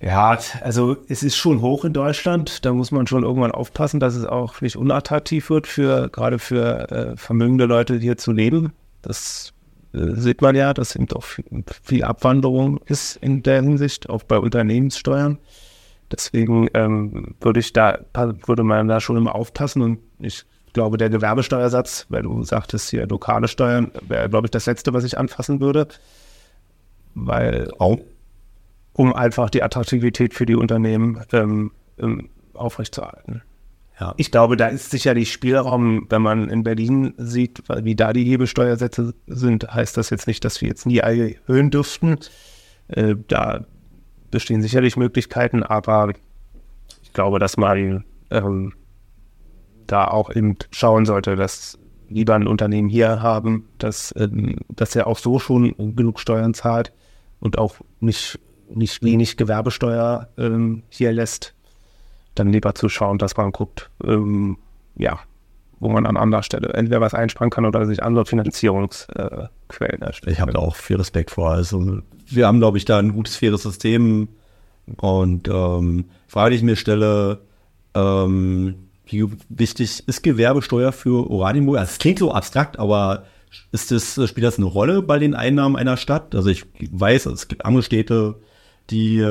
Ja, also es ist schon hoch in Deutschland. Da muss man schon irgendwann aufpassen, dass es auch nicht unattraktiv wird, für gerade für äh, vermögende Leute hier zu leben. Das äh, sieht man ja, dass eben auch viel Abwanderung ist in der Hinsicht, auch bei Unternehmenssteuern. Deswegen ähm, würde ich da, würde man da schon immer aufpassen und ich glaube, der Gewerbesteuersatz, weil du sagtest hier lokale Steuern, wäre, glaube ich, das Letzte, was ich anfassen würde. Weil, auch, um einfach die Attraktivität für die Unternehmen ähm, ähm aufrechtzuerhalten. Ja. Ich glaube, da ist sicherlich Spielraum, wenn man in Berlin sieht, wie da die Hebelsteuersätze sind, heißt das jetzt nicht, dass wir jetzt nie erhöhen dürften. Äh, da bestehen sicherlich Möglichkeiten, aber ich glaube, dass man ähm, da auch eben schauen sollte, dass lieber ein Unternehmen hier haben, dass, ähm, dass er auch so schon genug Steuern zahlt und auch nicht, nicht wenig Gewerbesteuer ähm, hier lässt, dann lieber zu schauen, dass man guckt, ähm, ja, wo man an anderer Stelle entweder was einsparen kann oder sich andere Finanzierungsquellen erstellt. Ich habe da auch viel Respekt vor. Also wir haben, glaube ich, da ein gutes, faires System. Und ähm, Frage, die ich mir stelle, ähm, wie wichtig ist Gewerbesteuer für Oranienburg? Es klingt so abstrakt, aber ist das, spielt das eine Rolle bei den Einnahmen einer Stadt? Also ich weiß, es gibt andere Städte, die äh,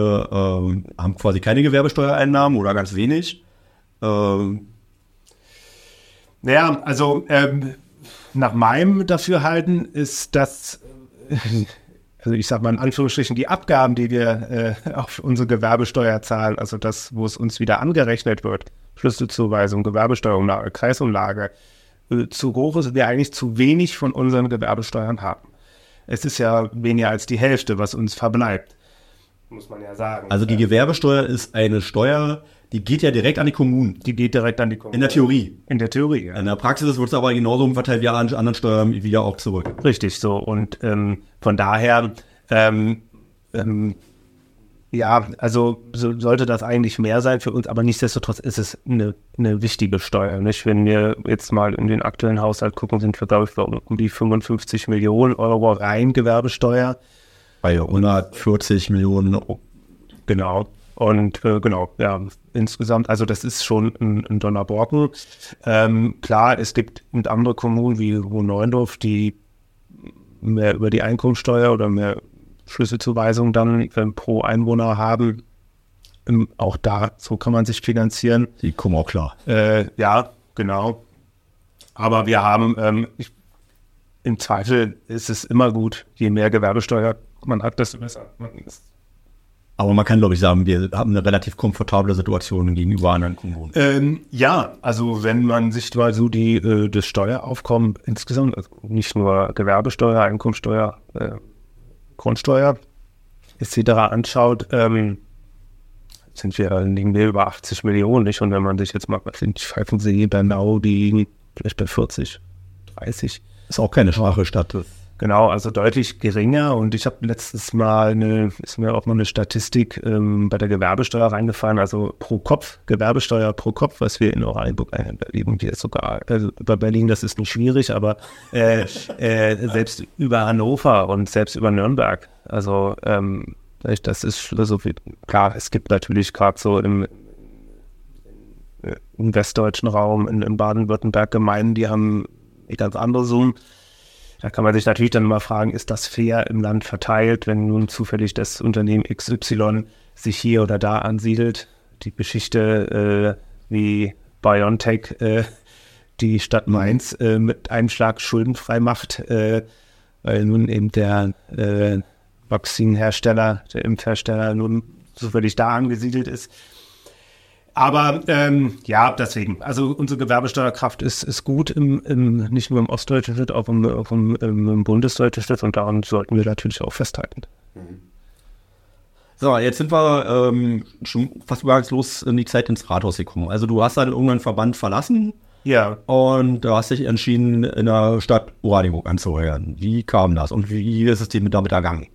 haben quasi keine Gewerbesteuereinnahmen oder ganz wenig. Ähm, naja, also ähm, nach meinem Dafürhalten ist das, also ich sag mal in Anführungsstrichen, die Abgaben, die wir äh, auf unsere Gewerbesteuer zahlen, also das, wo es uns wieder angerechnet wird, Schlüsselzuweisung, Gewerbesteuerumlage, Kreisumlage, äh, zu hoch ist, wir eigentlich zu wenig von unseren Gewerbesteuern haben. Es ist ja weniger als die Hälfte, was uns verbleibt muss man ja sagen. Also die Gewerbesteuer ist eine Steuer, die geht ja direkt an die Kommunen. Die geht direkt an die Kommunen. In der Theorie. In der Theorie, ja. In der Praxis wird es aber genauso verteilt wie an anderen Steuern wieder auch zurück. Richtig so. Und ähm, von daher, ähm, ähm, ja, also so sollte das eigentlich mehr sein für uns, aber nichtsdestotrotz ist es eine, eine wichtige Steuer. Nicht? Wenn wir jetzt mal in den aktuellen Haushalt gucken, sind wir, glaube ich, um die 55 Millionen Euro rein Gewerbesteuer bei 140 Millionen Euro. Genau. Und äh, genau, ja, insgesamt, also das ist schon ein, ein Donnerborken. Ähm, klar, es gibt andere Kommunen wie Hohen-Neuendorf, die mehr über die Einkommensteuer oder mehr Schlüsselzuweisungen dann pro Einwohner haben. Ähm, auch da, so kann man sich finanzieren. Die kommen auch klar. Äh, ja, genau. Aber wir haben, ähm, ich, im Zweifel ist es immer gut, je mehr Gewerbesteuer man hat, desto besser. Man aber man kann, glaube ich, sagen, wir haben eine relativ komfortable Situation gegenüber anderen Kommunen. Ähm, ja, also wenn man sich mal so die, äh, das Steueraufkommen insgesamt, also nicht nur Gewerbesteuer, Einkommensteuer, äh, Grundsteuer etc. anschaut, ähm, sind wir, liegen wir über 80 Millionen, nicht? Und wenn man sich jetzt mal, was sind Pfeifensee, Bernau, die vielleicht bei 40, 30. Ist auch keine schwache Stadt. Genau, also deutlich geringer. Und ich habe letztes Mal eine, ist mir auch mal eine Statistik ähm, bei der Gewerbesteuer reingefallen, also pro Kopf, Gewerbesteuer pro Kopf, was wir in Oranienburg erleben. Hier sogar, also über Berlin, das ist nicht schwierig, aber äh, äh, selbst über Hannover und selbst über Nürnberg. Also ähm, Das ist so viel. Klar, es gibt natürlich gerade so im, im westdeutschen Raum, in, in Baden-Württemberg Gemeinden, die haben ganz andere Summen. Da kann man sich natürlich dann mal fragen, ist das fair im Land verteilt, wenn nun zufällig das Unternehmen XY sich hier oder da ansiedelt? Die Geschichte äh, wie BioNTech äh, die Stadt Mainz äh, mit einem Schlag schuldenfrei macht, äh, weil nun eben der äh, Vakzinhersteller, der Impfhersteller nun zufällig da angesiedelt ist. Aber ähm, ja, deswegen. Also unsere Gewerbesteuerkraft ist, ist gut, im, im, nicht nur im ostdeutschen Schnitt, auch im, auch im, im bundesdeutschen Schnitt und daran sollten wir natürlich auch festhalten. So, jetzt sind wir ähm, schon fast übergangslos in die Zeit ins Rathaus gekommen. Also du hast dann irgendwann Verband verlassen. Ja. Und du hast dich entschieden, in der Stadt Oranienburg anzuhören. Wie kam das und wie ist es dir damit ergangen?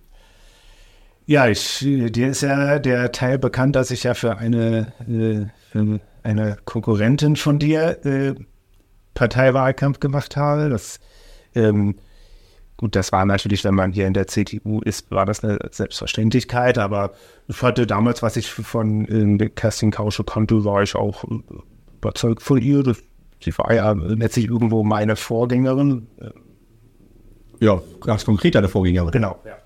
Ja, ich, dir ist ja der Teil bekannt, dass ich ja für eine, äh, für eine Konkurrentin von dir äh, Parteiwahlkampf gemacht habe. Das, ähm, gut, das war natürlich, wenn man hier in der CDU ist, war das eine Selbstverständlichkeit, aber ich hatte damals, was ich von äh, Kerstin Kausche konnte, war ich auch überzeugt von ihr. Das, sie war ja letztlich irgendwo meine Vorgängerin. Ja, ganz konkret deine Vorgängerin. Genau, ja.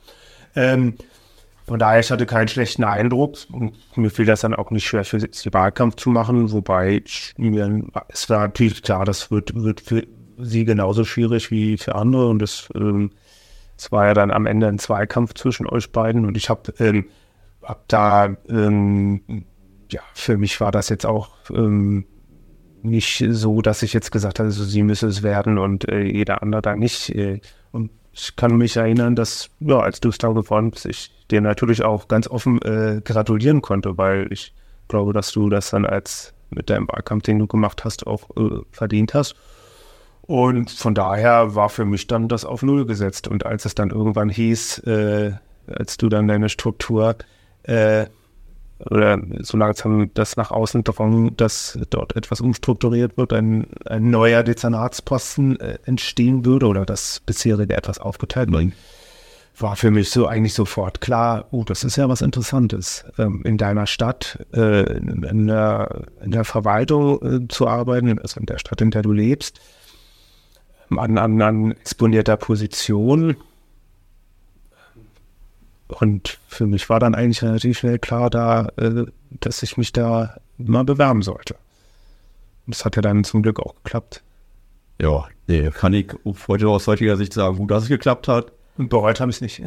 Ähm, von daher, ich hatte keinen schlechten Eindruck und mir fiel das dann auch nicht schwer, für den Wahlkampf zu machen, wobei mir, es war natürlich klar, das wird, wird für sie genauso schwierig wie für andere und es, ähm, es war ja dann am Ende ein Zweikampf zwischen euch beiden und ich habe ähm, hab da, ähm, ja, für mich war das jetzt auch ähm, nicht so, dass ich jetzt gesagt habe, also sie müsse es werden und äh, jeder andere da nicht. Äh, und ich kann mich erinnern, dass, ja, als du es dann geworden bist, ich dir natürlich auch ganz offen äh, gratulieren konnte, weil ich glaube, dass du das dann als mit deinem Wahlkampf, den du gemacht hast, auch äh, verdient hast. Und von daher war für mich dann das auf Null gesetzt. Und als es dann irgendwann hieß, äh, als du dann deine Struktur äh, oder so langsam das nach außen drang, dass dort etwas umstrukturiert wird, ein, ein neuer Dezernatsposten äh, entstehen würde oder das bisherige etwas aufgeteilt wird, war für mich so eigentlich sofort klar, oh, das ist ja was Interessantes, ähm, in deiner Stadt, äh, in, der, in, der, Verwaltung äh, zu arbeiten, also in der Stadt, in der du lebst, an, an, an exponierter Position. Und für mich war dann eigentlich relativ schnell klar, da, äh, dass ich mich da mal bewerben sollte. Das hat ja dann zum Glück auch geklappt. Ja, nee, kann ich heute aus heutiger Sicht sagen, gut, dass es geklappt hat. Und bereut habe ich es nicht.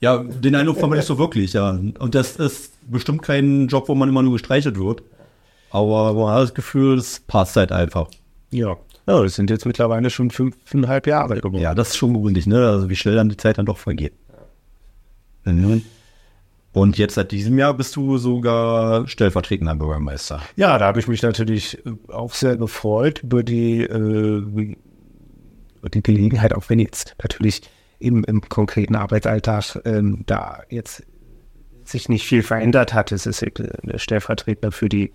Ja, den Eindruck haben wir nicht so wirklich, ja. Und das ist bestimmt kein Job, wo man immer nur gestreichelt wird. Aber man hat das Gefühl, es passt halt einfach. Ja. Ja, das sind jetzt mittlerweile schon fünfeinhalb Jahre geworden. Ja, das ist schon gewöhnlich, ne? Also wie schnell dann die Zeit dann doch vergeht. Und jetzt seit diesem Jahr bist du sogar stellvertretender Bürgermeister. Ja, da habe ich mich natürlich auch sehr gefreut über die, äh, über die Gelegenheit, auch wenn jetzt natürlich im, im konkreten Arbeitsalltag ähm, da jetzt sich nicht viel verändert hat. Es ist der Stellvertreter für die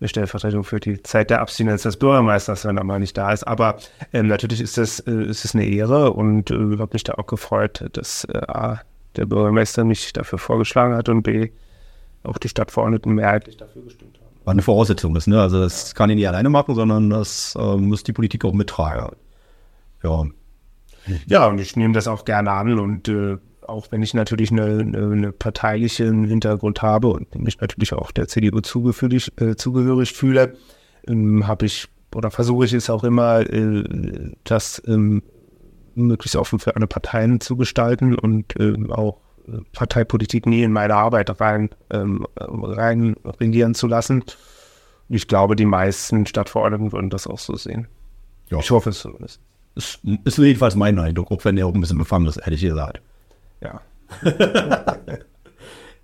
eine Stellvertretung für die Zeit der Abstinenz des Bürgermeisters, wenn er mal nicht da ist. Aber ähm, natürlich ist das, äh, ist das eine Ehre und äh, habe mich da auch gefreut, dass äh, A, der Bürgermeister mich dafür vorgeschlagen hat und B, auch die Stadtverordneten mehrheitlich dafür gestimmt haben. Was eine Voraussetzung ist, ne? Also das kann ich nicht alleine machen, sondern das äh, muss die Politik auch mittragen. Ja. Ja, und ich nehme das auch gerne an und äh, auch wenn ich natürlich eine, eine, eine parteilichen Hintergrund habe und mich natürlich auch der CDU zugehörig, äh, zugehörig fühle, ähm, habe ich oder versuche ich es auch immer, äh, das ähm, möglichst offen für alle Parteien zu gestalten und ähm, auch äh, Parteipolitik nie in meine Arbeit rein, ähm, rein regieren zu lassen. Ich glaube, die meisten Stadtverordneten würden das auch so sehen. Ja. Ich hoffe es zumindest. Ist, ist jedenfalls mein Eindruck, auch wenn er auch ein bisschen befangen ist, ehrlich gesagt. Ja.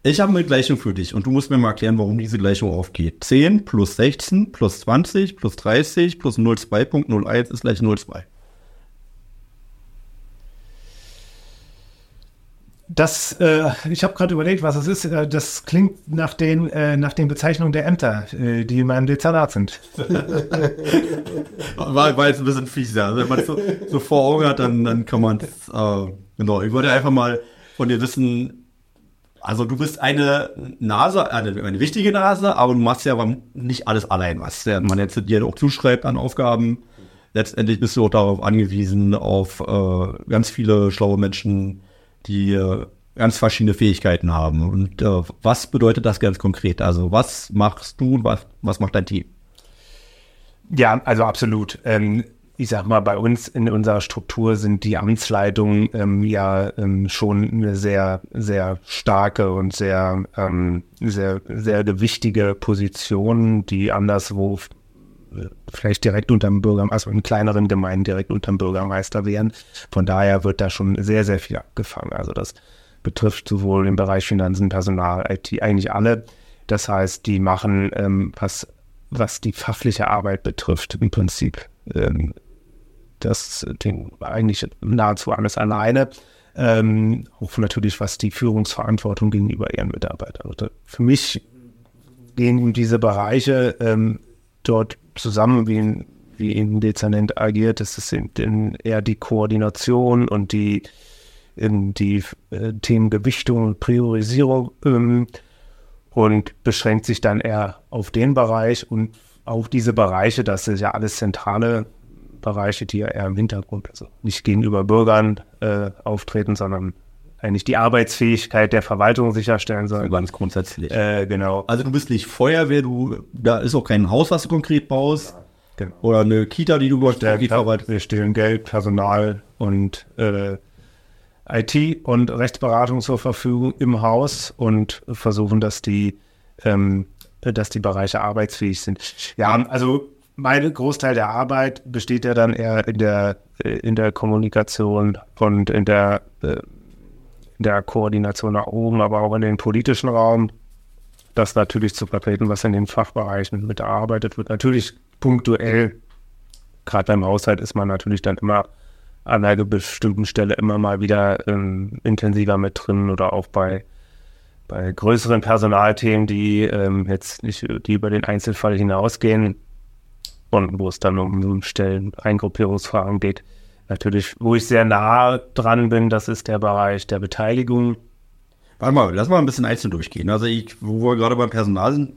ich habe eine Gleichung für dich und du musst mir mal erklären, warum diese Gleichung aufgeht. 10 plus 16 plus 20 plus 30 plus 0,2.01 ist gleich 0,2. Das, äh, ich habe gerade überlegt, was es ist. Äh, das klingt nach den, äh, nach den Bezeichnungen der Ämter, äh, die in meinem Dezernat sind. war, war jetzt ein bisschen fies, ja. Also, wenn man es so, so, vor Augen hat, dann, dann kann man es, äh, genau. Ich wollte einfach mal von dir wissen, Also du bist eine Nase, eine, eine wichtige Nase, aber du machst ja nicht alles allein, was man jetzt dir auch zuschreibt an Aufgaben. Letztendlich bist du auch darauf angewiesen, auf äh, ganz viele schlaue Menschen, die äh, ganz verschiedene Fähigkeiten haben. Und äh, was bedeutet das ganz konkret? Also was machst du und was, was macht dein Team? Ja, also absolut. Ähm, ich sag mal, bei uns in unserer Struktur sind die Amtsleitungen ähm, ja ähm, schon eine sehr, sehr starke und sehr, ähm, sehr, sehr gewichtige Position, die anderswo vielleicht direkt unterm Bürgermeister, also in kleineren Gemeinden direkt unterm Bürgermeister wären. Von daher wird da schon sehr, sehr viel abgefangen. Also das betrifft sowohl im Bereich Finanzen, Personal, IT, eigentlich alle. Das heißt, die machen, ähm, was, was die fachliche Arbeit betrifft, im Prinzip ähm, das Ding eigentlich nahezu alles alleine. Ähm, auch natürlich, was die Führungsverantwortung gegenüber ihren Mitarbeitern. Also für mich gehen diese Bereiche ähm, dort zusammen, wie, wie in Dezernent agiert. Ist in, in eher die Koordination und die, die äh, Themengewichtung und Priorisierung ähm, und beschränkt sich dann eher auf den Bereich und auch diese Bereiche, das ist ja alles zentrale Bereiche, die ja eher im Hintergrund, also nicht gegenüber Bürgern äh, auftreten, sondern eigentlich die Arbeitsfähigkeit der Verwaltung sicherstellen sollen. Ganz grundsätzlich. Äh, genau. Also du bist nicht Feuerwehr, du, da ist auch kein Haus, was du konkret baust. Genau. Oder eine Kita, die du konkret verwaltest. Wir stellen Geld, Personal und äh, IT und Rechtsberatung zur Verfügung im Haus und versuchen, dass die, ähm, dass die Bereiche arbeitsfähig sind. Ja, also mein Großteil der Arbeit besteht ja dann eher in der, äh, in der Kommunikation und in der, äh, der Koordination nach oben, aber auch in den politischen Raum, das natürlich zu vertreten, was in den Fachbereichen mitarbeitet wird. Natürlich punktuell, gerade beim Haushalt ist man natürlich dann immer an einer bestimmten Stelle immer mal wieder ähm, intensiver mit drin oder auch bei, bei größeren Personalthemen, die ähm, jetzt nicht die über den Einzelfall hinausgehen, und wo es dann um Stellen, Eingruppierungsfragen geht. Natürlich, wo ich sehr nah dran bin, das ist der Bereich der Beteiligung. Warte mal, lass mal ein bisschen einzeln durchgehen. Also ich, wo wir gerade beim Personal sind,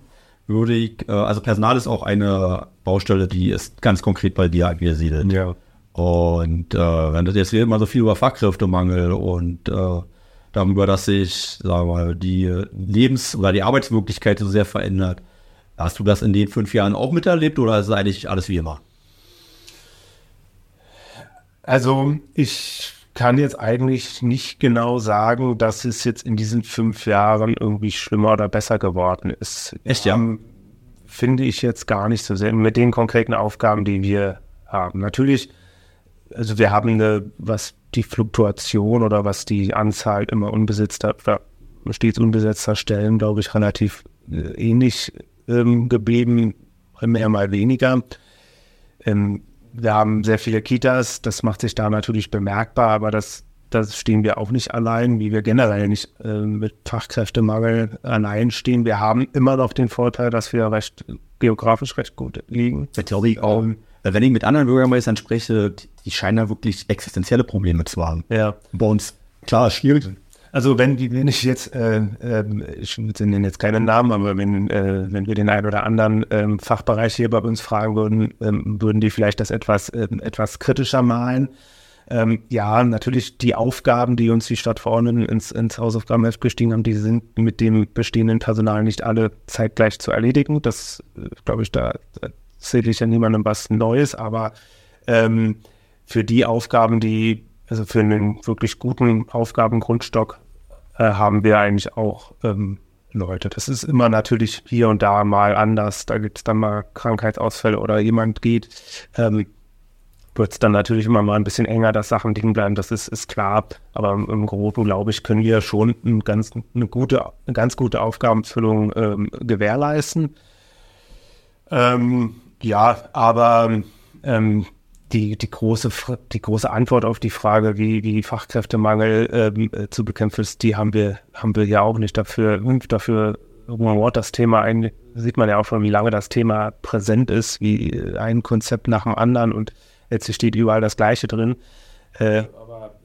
würde ich, äh, also Personal ist auch eine Baustelle, die ist ganz konkret bei dir angesiedelt. Ja. Und äh, wenn das jetzt immer so viel über Fachkräftemangel und äh, darüber, dass sich, sagen wir mal, die Lebens- oder die Arbeitsmöglichkeit so sehr verändert, Hast du das in den fünf Jahren auch miterlebt oder ist es eigentlich alles wie immer? Also ich kann jetzt eigentlich nicht genau sagen, dass es jetzt in diesen fünf Jahren irgendwie schlimmer oder besser geworden ist. Echt, ja? Finde ich jetzt gar nicht so sehr mit den konkreten Aufgaben, die wir haben. Natürlich, also wir haben eine, was die Fluktuation oder was die Anzahl immer unbesetzter, stets unbesetzter Stellen, glaube ich, relativ äh, ähnlich ähm, geblieben, mehr mal weniger. Ähm, wir haben sehr viele Kitas, das macht sich da natürlich bemerkbar, aber das, das stehen wir auch nicht allein, wie wir generell nicht äh, mit Fachkräftemangel allein stehen. Wir haben immer noch den Vorteil, dass wir recht geografisch recht gut liegen. Natürlich auch. Ähm, wenn ich mit anderen Bürgermeistern spreche, die scheinen da wirklich existenzielle Probleme zu haben. Ja. Bei uns, klar, schwierig. Also wenn, wenn ich jetzt, äh, äh, ich nenne jetzt keinen Namen, aber wenn, äh, wenn wir den einen oder anderen ähm, Fachbereich hier bei uns fragen würden, ähm, würden die vielleicht das etwas, ähm, etwas kritischer malen. Ähm, ja, natürlich die Aufgaben, die uns die Stadtverordneten ins, ins Hausaufgabenheft gestiegen haben, die sind mit dem bestehenden Personal nicht alle zeitgleich zu erledigen. Das, äh, glaube ich, da erzähle ich ja niemandem was Neues, aber ähm, für die Aufgaben, die also für einen wirklich guten Aufgabengrundstock äh, haben wir eigentlich auch ähm, Leute. Das ist immer natürlich hier und da mal anders. Da gibt es dann mal Krankheitsausfälle oder jemand geht. Ähm, wird es dann natürlich immer mal ein bisschen enger, dass Sachen liegen bleiben. Das ist, ist klar. Aber im, Groben, glaube ich, können wir schon ein ganz, eine, gute, eine ganz gute Aufgabenfüllung ähm, gewährleisten. Ähm, ja, aber ähm, die, die, große, die große Antwort auf die Frage, wie, wie Fachkräftemangel ähm, äh, zu bekämpfen ist, die haben wir, haben wir ja auch nicht dafür. Dafür das Thema ein, sieht man ja auch schon, wie lange das Thema präsent ist, wie ein Konzept nach dem anderen und jetzt steht überall das Gleiche drin. Äh, aber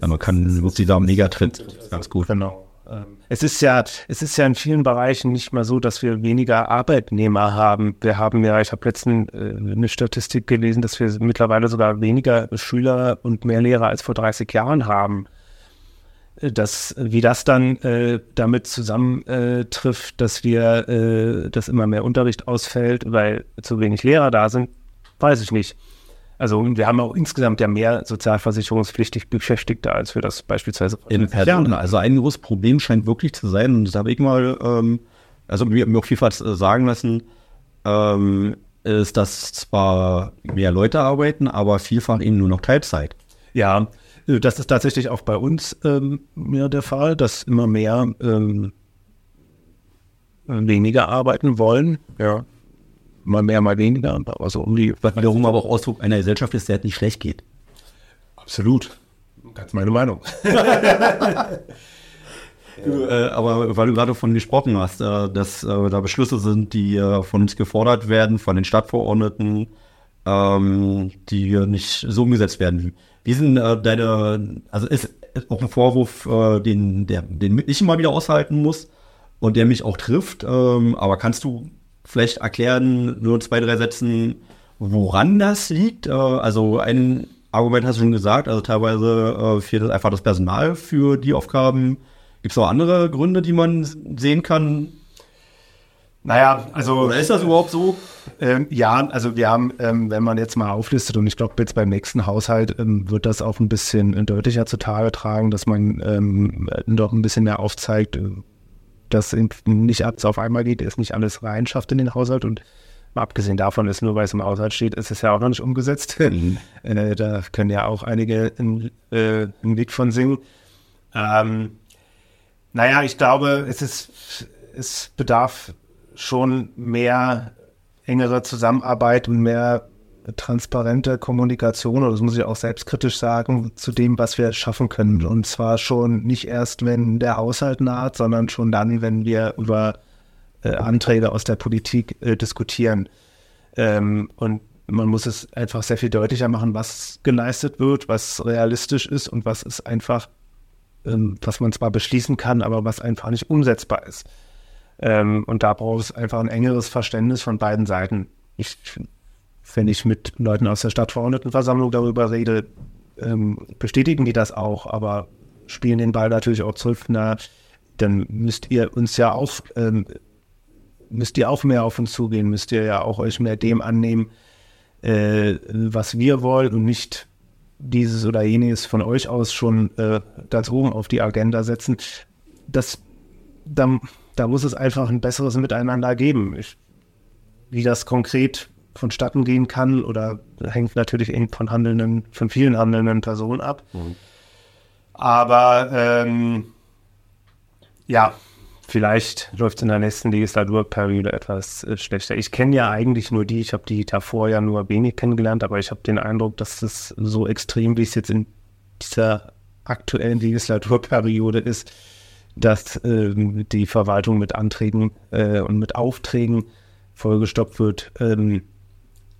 ja, man kann wirklich sagen, Megatrend, ganz gut. Genau. Ähm, es ist ja, es ist ja in vielen Bereichen nicht mal so, dass wir weniger Arbeitnehmer haben. Wir haben ja, ich habe letztens äh, eine Statistik gelesen, dass wir mittlerweile sogar weniger Schüler und mehr Lehrer als vor 30 Jahren haben. Äh, das, wie das dann äh, damit zusammentrifft, äh, dass wir, äh, dass immer mehr Unterricht ausfällt, weil zu wenig Lehrer da sind, weiß ich nicht. Also wir haben auch insgesamt ja mehr sozialversicherungspflichtig Beschäftigte, als wir das beispielsweise in Personen. Also ein großes Problem scheint wirklich zu sein, und das habe ich mal, ähm, also mir, mir auch vielfach äh, sagen lassen, ähm, ist, dass zwar mehr Leute arbeiten, aber vielfach eben nur noch Teilzeit. Ja, äh, das ist tatsächlich auch bei uns ähm, mehr der Fall, dass immer mehr ähm, weniger arbeiten wollen. Ja mal mehr, mal weniger. Also um die, was wiederum aber auch Ausdruck einer Gesellschaft ist, der nicht schlecht geht. Absolut. Ganz meine Meinung. Du, äh, aber weil du gerade von gesprochen hast, äh, dass äh, da Beschlüsse sind, die äh, von uns gefordert werden, von den Stadtverordneten, ähm, die nicht so umgesetzt werden. Wie sind äh, deine, also ist, ist auch ein Vorwurf, äh, den, der, den ich immer wieder aushalten muss und der mich auch trifft. Ähm, aber kannst du vielleicht erklären, nur zwei, drei Sätzen, woran das liegt? Äh, also ein Argument hast du schon gesagt, also teilweise äh, fehlt einfach das Personal für die Aufgaben. Gibt es auch andere Gründe, die man sehen kann? Naja, also. Oder ist das überhaupt so? Ähm, ja, also wir haben, ähm, wenn man jetzt mal auflistet, und ich glaube, jetzt beim nächsten Haushalt ähm, wird das auch ein bisschen deutlicher zutage tragen, dass man ähm, doch ein bisschen mehr aufzeigt, äh, dass nicht alles auf einmal geht, ist nicht alles rein schafft in den Haushalt und mal abgesehen davon ist, nur weil es im Haushalt steht, ist es ja auch noch nicht umgesetzt. Mhm. äh, da können ja auch einige ein, äh, Lied von singen. Ähm, naja, ich glaube, es ist, es bedarf schon mehr engere Zusammenarbeit und mehr transparente Kommunikation, oder das muss ich auch selbstkritisch sagen, zu dem, was wir schaffen können. Und zwar schon nicht erst, wenn der Haushalt naht, sondern schon dann, wenn wir über äh, Anträge aus der Politik äh, diskutieren. Ähm, und man muss es einfach sehr viel deutlicher machen, was geleistet wird, was realistisch ist und was ist einfach, ähm, was man zwar beschließen kann, aber was einfach nicht umsetzbar ist. Ähm, und da braucht es einfach ein engeres Verständnis von beiden Seiten. Ich wenn ich mit Leuten aus der Stadtverordnetenversammlung darüber rede, ähm, bestätigen die das auch, aber spielen den Ball natürlich auch zurück. Dann müsst ihr uns ja auch, ähm, müsst ihr auch mehr auf uns zugehen, müsst ihr ja auch euch mehr dem annehmen, äh, was wir wollen und nicht dieses oder jenes von euch aus schon äh, ganz oben auf die Agenda setzen. Das, da, da muss es einfach ein besseres Miteinander geben. Ich, wie das konkret vonstatten gehen kann oder hängt natürlich eng von handelnden, von vielen handelnden Personen ab. Mhm. Aber ähm, ja, vielleicht läuft es in der nächsten Legislaturperiode etwas äh, schlechter. Ich kenne ja eigentlich nur die, ich habe die davor ja nur wenig kennengelernt, aber ich habe den Eindruck, dass es so extrem, wie es jetzt in dieser aktuellen Legislaturperiode ist, dass ähm, die Verwaltung mit Anträgen äh, und mit Aufträgen vollgestoppt wird. Ähm,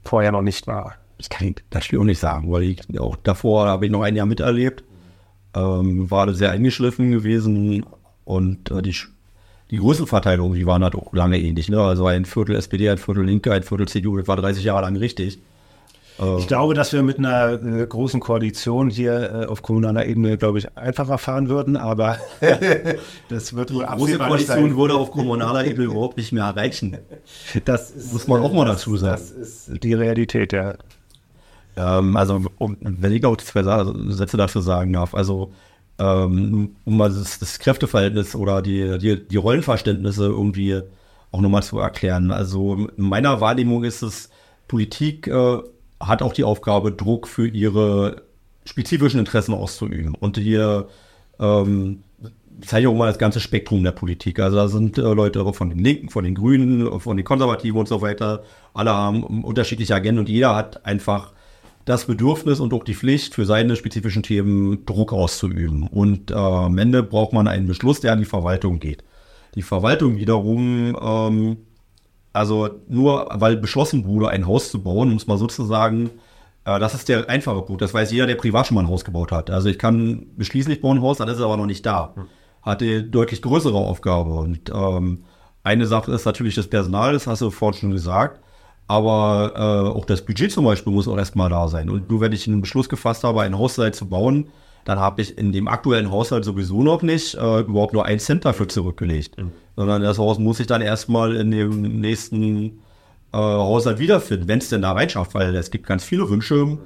vorher noch nicht war. Das kann ich natürlich auch nicht sagen, weil ich auch davor habe ich noch ein Jahr miterlebt, ähm, war sehr eingeschliffen gewesen und äh, die, die Größenverteilung, die waren halt auch lange ähnlich. Ne? Also ein Viertel SPD, ein Viertel Linke, ein Viertel CDU, das war 30 Jahre lang richtig. Äh, ich glaube, dass wir mit einer äh, großen Koalition hier äh, auf kommunaler Ebene, glaube ich, einfacher fahren würden, aber das wird wohl große Koalition sein. würde auf kommunaler Ebene überhaupt nicht mehr erreichen. Das ist, muss man auch mal dazu sagen. Das ist die Realität, ja. Ähm, also, um, wenn ich auch zwei Sätze dazu sagen darf, also ähm, um mal das, das, Kräfteverhältnis oder die, die, die Rollenverständnisse irgendwie auch nochmal zu erklären. Also in meiner Wahrnehmung ist es Politik äh, hat auch die Aufgabe, Druck für ihre spezifischen Interessen auszuüben. Und hier ähm, zeige ich auch mal das ganze Spektrum der Politik. Also da sind äh, Leute von den Linken, von den Grünen, von den Konservativen und so weiter. Alle haben unterschiedliche Agenten und jeder hat einfach das Bedürfnis und auch die Pflicht, für seine spezifischen Themen Druck auszuüben. Und äh, am Ende braucht man einen Beschluss, der an die Verwaltung geht. Die Verwaltung wiederum ähm, also nur weil beschlossen wurde, ein Haus zu bauen, muss man sozusagen, äh, das ist der einfache Punkt. Das weiß jeder, der privat schon mal ein Haus gebaut hat. Also ich kann beschließen, ich baue ein Haus, dann ist es aber noch nicht da. Hm. hat die deutlich größere Aufgabe. Und ähm, eine Sache ist natürlich das Personal, das hast du vorhin schon gesagt. Aber äh, auch das Budget zum Beispiel muss auch erstmal da sein. Und nur wenn ich einen Beschluss gefasst habe, ein Haushalt zu bauen, dann habe ich in dem aktuellen Haushalt sowieso noch nicht äh, überhaupt nur ein Cent dafür zurückgelegt. Mhm. Sondern das Haus muss ich dann erstmal in dem nächsten äh, Haushalt wiederfinden, wenn es denn da reinschafft, weil es gibt ganz viele Wünsche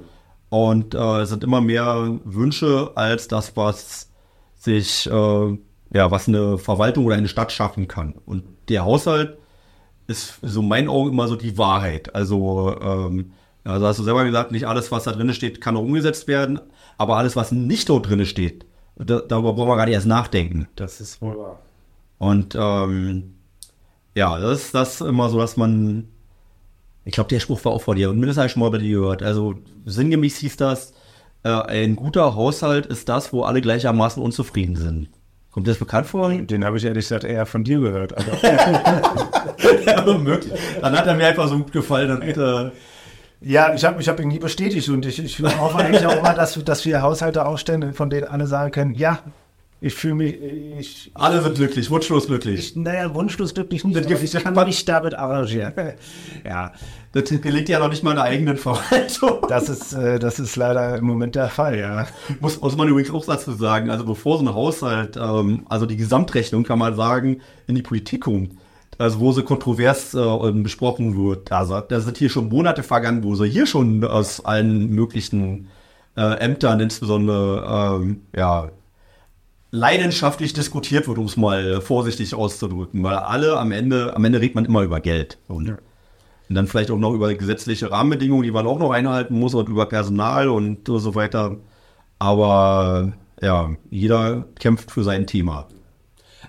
und äh, es sind immer mehr Wünsche als das, was sich, äh, ja, was eine Verwaltung oder eine Stadt schaffen kann. Und der Haushalt ist so mein Augen immer so die Wahrheit. Also, ähm, also hast du selber gesagt, nicht alles, was da drin steht, kann auch umgesetzt werden, aber alles, was nicht dort drin steht, da, darüber brauchen wir gar nicht erst nachdenken. Das ist wohl wahr. Und ähm, ja, das ist das immer so, dass man, ich glaube, der Spruch war auch vor dir und mindestens habe ich schon mal bei dir gehört. Also sinngemäß hieß das, äh, ein guter Haushalt ist das, wo alle gleichermaßen unzufrieden sind. Kommt dir das bekannt vor? Den habe ich ehrlich gesagt eher von dir gehört. ja, möglich. Dann hat er mir einfach so gut gefallen. Und, äh, ja, ich habe ich hab ihn nie bestätigt und ich, ich hoffe eigentlich auch immer, dass, dass wir Haushalte aufstellen, von denen alle sagen können, ja, ich fühle mich. Ich, Alle sind glücklich, wunschlos glücklich. Ich, naja, wunschlos glücklich nicht. Ich kann mich damit arrangieren. ja. Das gelingt ja noch nicht mal in der eigenen Verwaltung. Das ist, äh, das ist leider im Moment der Fall, ja. Muss, muss man übrigens auch dazu sagen, also bevor so ein Haushalt, ähm, also die Gesamtrechnung kann man sagen, in die Politik kommt, also wo sie kontrovers äh, besprochen wird, also da sind hier schon Monate vergangen, wo sie hier schon aus allen möglichen äh, Ämtern, insbesondere ähm, ja, leidenschaftlich diskutiert wird, um es mal vorsichtig auszudrücken, weil alle am Ende, am Ende redet man immer über Geld. Und, und dann vielleicht auch noch über gesetzliche Rahmenbedingungen, die man auch noch einhalten muss und über Personal und so weiter. Aber ja, jeder kämpft für sein Thema.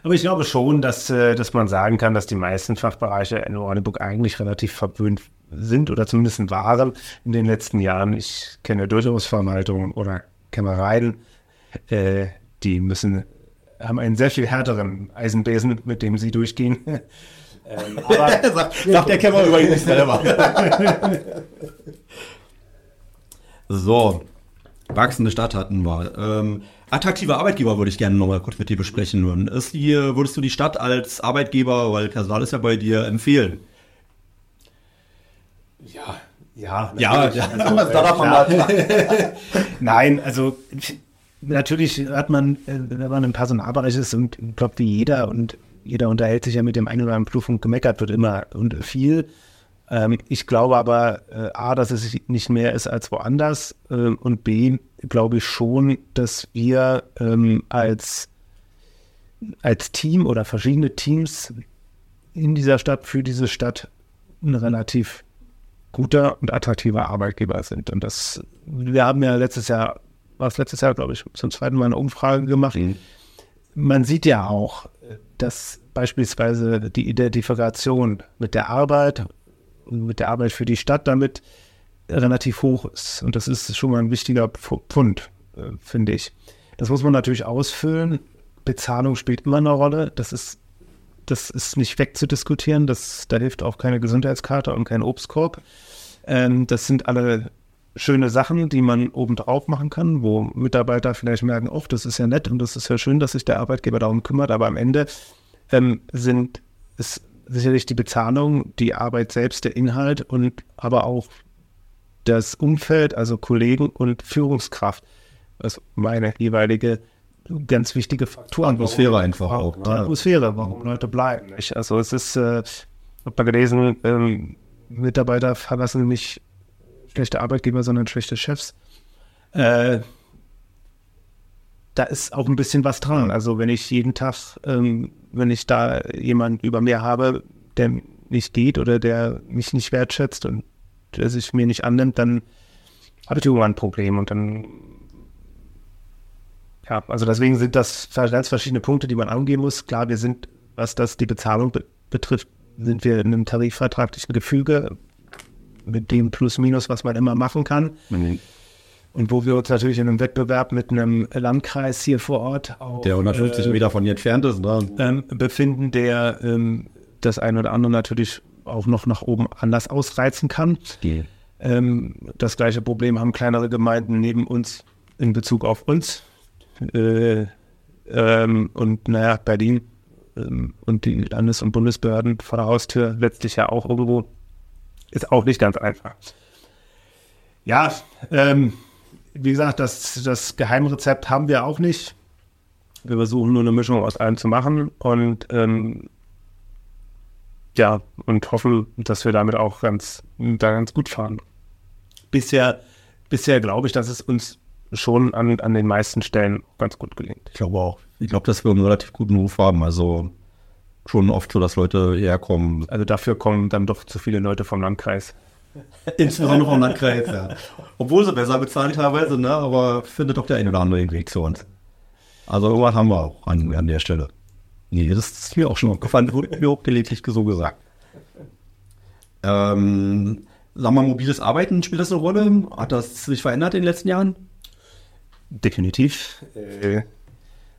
Aber ich glaube schon, dass, äh, dass man sagen kann, dass die meisten Fachbereiche in Orneburg eigentlich relativ verwöhnt sind oder zumindest waren in den letzten Jahren. Ich kenne durchaus Verwaltungen oder Kämmereien, äh, die müssen, haben einen sehr viel härteren Eisenbesen, mit dem sie durchgehen. ähm, aber, sagt, sagt der Kämmer übrigens nicht selber. so, wachsende Stadt hatten wir. Ähm, attraktive Arbeitgeber würde ich gerne nochmal kurz mit dir besprechen würden. Ist die, würdest du die Stadt als Arbeitgeber, weil Personal ist ja bei dir, empfehlen? Ja, ja, ja, ja. Also, da darf man mal Nein, also natürlich hat man, äh, wenn man im Personalbereich ist und glaube wie jeder und jeder unterhält sich ja mit dem einen oder anderen Prüfung gemeckert wird immer und viel. Ähm, ich glaube aber äh, A, dass es nicht mehr ist als woanders äh, und B, glaube ich schon, dass wir ähm, als, als Team oder verschiedene Teams in dieser Stadt, für diese Stadt ein relativ guter und attraktiver Arbeitgeber sind. Und das, wir haben ja letztes Jahr war es letztes Jahr, glaube ich, zum zweiten Mal eine Umfrage gemacht. Mhm. Man sieht ja auch, dass beispielsweise die Identifikation mit der Arbeit und mit der Arbeit für die Stadt damit relativ hoch ist. Und das ist schon mal ein wichtiger Pfund, äh, finde ich. Das muss man natürlich ausfüllen. Bezahlung spielt immer eine Rolle. Das ist, das ist nicht wegzudiskutieren. Das, da hilft auch keine Gesundheitskarte und kein Obstkorb. Ähm, das sind alle schöne Sachen, die man obendrauf machen kann, wo Mitarbeiter vielleicht merken, oh, das ist ja nett und das ist ja schön, dass sich der Arbeitgeber darum kümmert, aber am Ende ähm, sind es sicherlich die Bezahlung, die Arbeit selbst, der Inhalt und aber auch das Umfeld, also Kollegen und Führungskraft, was meine jeweilige ganz wichtige Faktoren. Atmosphäre warum, einfach auch. Ne? Atmosphäre, warum Leute bleiben. Nicht? Also es ist, äh, habe mal gelesen, ähm, Mitarbeiter verlassen mich schlechte Arbeitgeber, sondern schlechte Chefs. Äh, da ist auch ein bisschen was dran. Also wenn ich jeden Tag, ähm, wenn ich da jemanden über mir habe, der nicht geht oder der mich nicht wertschätzt und der sich mir nicht annimmt, dann habe ich irgendwann ein Problem und dann ja, also deswegen sind das ganz verschiedene Punkte, die man angehen muss. Klar, wir sind, was das die Bezahlung be betrifft, sind wir in einem tarifvertraglichen Gefüge mit dem Plus-Minus, was man immer machen kann. Mhm. Und wo wir uns natürlich in einem Wettbewerb mit einem Landkreis hier vor Ort auch, der 150 äh, Meter von hier entfernt ist, ne? ähm, befinden, der ähm, das eine oder andere natürlich auch noch nach oben anders ausreizen kann. Ähm, das gleiche Problem haben kleinere Gemeinden neben uns in Bezug auf uns. Äh, ähm, und naja, Berlin ähm, und die Landes- und Bundesbehörden vor der Haustür letztlich ja auch irgendwo, ist auch nicht ganz einfach. Ja, ähm, wie gesagt, das, das Geheimrezept haben wir auch nicht. Wir versuchen nur eine Mischung aus allem zu machen und ähm, ja, und hoffen, dass wir damit auch ganz, da ganz gut fahren. Bisher, bisher glaube ich, dass es uns schon an, an den meisten Stellen ganz gut gelingt. Ich glaube auch. Ich glaube, dass wir einen relativ guten Ruf haben. Also schon oft so, dass Leute herkommen. Also dafür kommen dann doch zu viele Leute vom Landkreis. Insbesondere vom Landkreis, ja. Obwohl sie besser bezahlen teilweise, ne? aber findet doch der eine oder andere Weg zu uns. Also irgendwas haben wir auch an, an der Stelle. Nee, das ist mir auch schon aufgefallen, wurde mir auch gelegentlich so gesagt. Ähm, sagen wir, mobiles Arbeiten, spielt das eine Rolle? Hat das sich verändert in den letzten Jahren? Definitiv. Äh,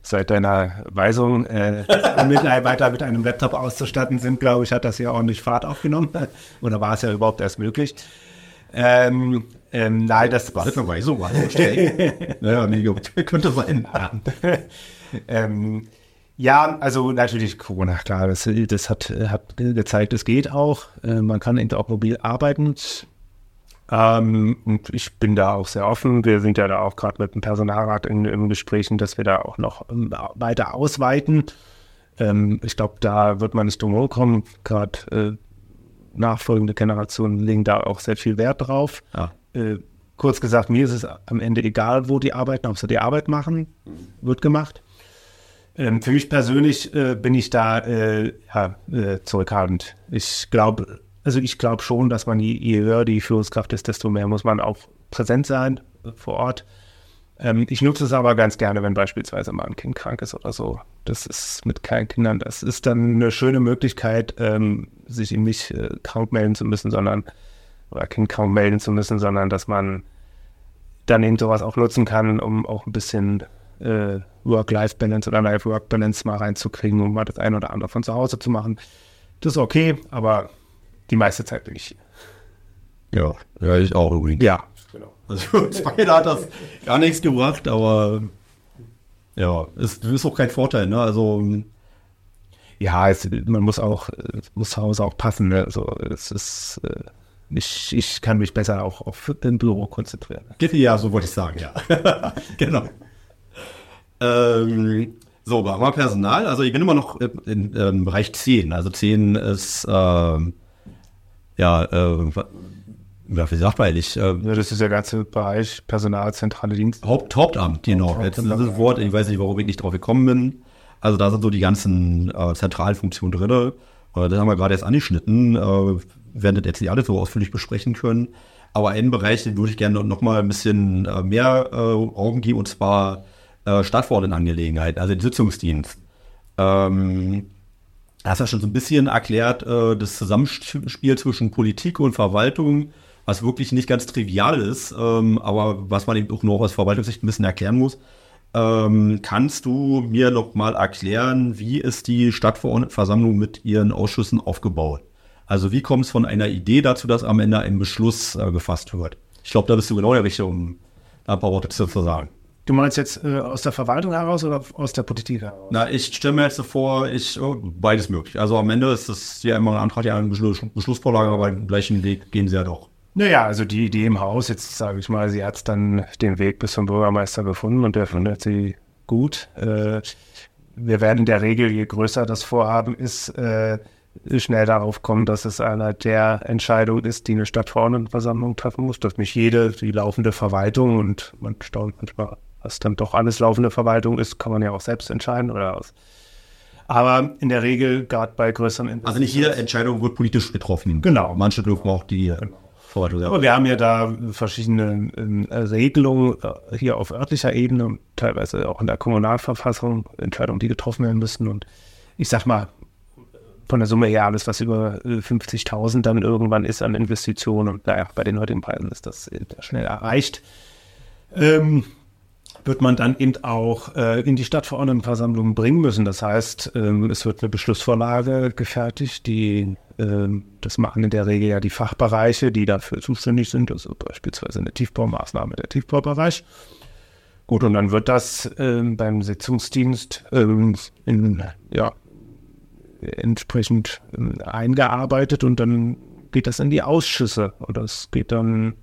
seit deiner Weisung, äh, Mitarbeiter mit einem Laptop auszustatten sind, glaube ich, hat das ja ordentlich Fahrt aufgenommen. Oder war es ja überhaupt erst möglich? Ähm, ähm, nein, das war. Das eine Weisung, war Naja, nee, könnte sein. ähm, ja, also natürlich Corona, klar, das, das hat, hat gezeigt, es geht auch. Äh, man kann eben auch mobil arbeiten. Ähm, und ich bin da auch sehr offen. Wir sind ja da auch gerade mit dem Personalrat in, in, Gesprächen, dass wir da auch noch ähm, weiter ausweiten. Ähm, ich glaube, da wird man nicht drum kommen. Gerade äh, nachfolgende Generationen legen da auch sehr viel Wert drauf. Ja. Äh, kurz gesagt, mir ist es am Ende egal, wo die arbeiten, ob sie die Arbeit machen, wird gemacht. Ähm, für mich persönlich äh, bin ich da äh, ja, äh, zurückhaltend. Ich glaube, also ich glaube schon, dass man je, je, höher die Führungskraft ist, desto mehr muss man auch präsent sein vor Ort. Ähm, ich nutze es aber ganz gerne, wenn beispielsweise mal ein Kind krank ist oder so. Das ist mit kleinen Kindern, das ist dann eine schöne Möglichkeit, ähm, sich eben nicht äh, krank melden zu müssen, sondern oder Kind krank melden zu müssen, sondern dass man dann eben sowas auch nutzen kann, um auch ein bisschen äh, Work-Life-Balance oder Life-Work-Balance mal reinzukriegen, um mal das eine oder andere von zu Hause zu machen. Das ist okay, aber die meiste Zeit bin ich hier. Ja, ja, ich auch übrigens. Ja, genau. Also Spider hat das gar nichts gebracht, aber ja, es ist auch kein Vorteil, ne? Also ja, es, man muss auch, muss zu Hause auch passen, ne? Also es ist äh, ich, ich kann mich besser auch auf ein Büro konzentrieren. Ja, so wollte ich sagen, ja. genau. Ähm, so, machen wir Personal. Also ich bin immer noch im, im, im Bereich 10. Also 10 ist, ähm, ja, äh, wie sagt man eigentlich? Äh, ja, das ist der ganze Bereich Personal, zentrale Dienst. Haupt, Hauptamt, genau. Jetzt ist das Wort, ich weiß nicht, warum ich nicht drauf gekommen bin. Also da sind so die ganzen äh, Zentralfunktionen drin. Äh, das haben wir gerade erst angeschnitten. Äh, werden das jetzt nicht alle so ausführlich besprechen können. Aber einen Bereich, den würde ich gerne noch mal ein bisschen äh, mehr äh, Raum geben, und zwar äh, Stadtverordnetenangelegenheiten, also den Sitzungsdienst. Ähm, hast ja schon so ein bisschen erklärt, äh, das Zusammenspiel zwischen Politik und Verwaltung, was wirklich nicht ganz trivial ist, ähm, aber was man eben auch noch aus Verwaltungssicht ein bisschen erklären muss. Ähm, kannst du mir noch mal erklären, wie ist die Stadtverordnetenversammlung mit ihren Ausschüssen aufgebaut? Also wie kommt es von einer Idee dazu, dass am Ende ein Beschluss äh, gefasst wird? Ich glaube, da bist du genau der Richtige, um ein paar Worte zu sagen. Du meinst jetzt äh, aus der Verwaltung heraus oder aus der Politik heraus? Na, ich stelle mir jetzt so vor, ich, oh, beides möglich. Also am Ende ist das ja immer ein Antrag, ja eine Beschluss, Beschlussvorlage, aber den gleichen Weg gehen sie ja doch. Naja, also die Idee im Haus, jetzt sage ich mal, sie hat dann den Weg bis zum Bürgermeister gefunden und der findet sie gut. Äh, wir werden in der Regel, je größer das Vorhaben ist, äh, schnell darauf kommen, dass es einer der Entscheidungen ist, die eine Stadtverordnetenversammlung treffen muss, dass nicht jede, die laufende Verwaltung und man staunt manchmal was dann doch alles laufende Verwaltung ist, kann man ja auch selbst entscheiden oder aus. Aber in der Regel, gerade bei größeren Also nicht jede Entscheidung wird politisch getroffen. Genau. Manche dürfen auch die genau. Verwaltung. Aber wir haben ja da verschiedene äh, Regelungen äh, hier auf örtlicher Ebene und teilweise auch in der Kommunalverfassung, Entscheidungen, die getroffen werden müssen. Und ich sag mal, von der Summe her alles, was über 50.000 äh, dann irgendwann ist an Investitionen und naja, bei den heutigen Preisen ist das schnell erreicht. Ähm, wird man dann eben auch äh, in die Stadtverordnetenversammlung bringen müssen. Das heißt, ähm, es wird eine Beschlussvorlage gefertigt, die ähm, das machen in der Regel ja die Fachbereiche, die dafür zuständig sind, also beispielsweise eine Tiefbaumaßnahme, der Tiefbaubereich. Gut, und dann wird das ähm, beim Sitzungsdienst ähm, in, ja, entsprechend ähm, eingearbeitet und dann geht das in die Ausschüsse. Und das geht dann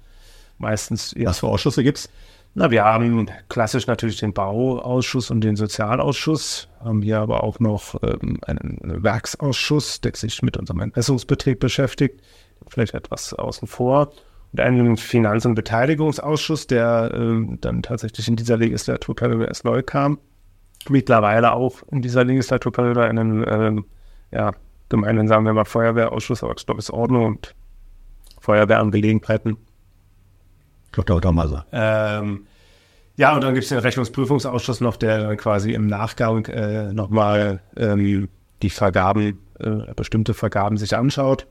meistens. Ja. Was für Ausschüsse gibt es? Na, wir haben klassisch natürlich den Bauausschuss und den Sozialausschuss, haben hier aber auch noch ähm, einen Werksausschuss, der sich mit unserem Entmessungsbetrieb beschäftigt, vielleicht etwas außen vor. Und einen Finanz- und Beteiligungsausschuss, der ähm, dann tatsächlich in dieser Legislaturperiode erst neu kam. Mittlerweile auch in dieser Legislaturperiode einen ähm, ja, gemeinhin sagen wir mal Feuerwehrausschuss, aber ich glaube, es ist Ordnung und Feuerwehrangelegenheiten. Dr. Obermeiser. Ähm, ja, und dann gibt es den Rechnungsprüfungsausschuss noch, der quasi im Nachgang äh, nochmal ähm, die Vergaben, äh, bestimmte Vergaben sich anschaut.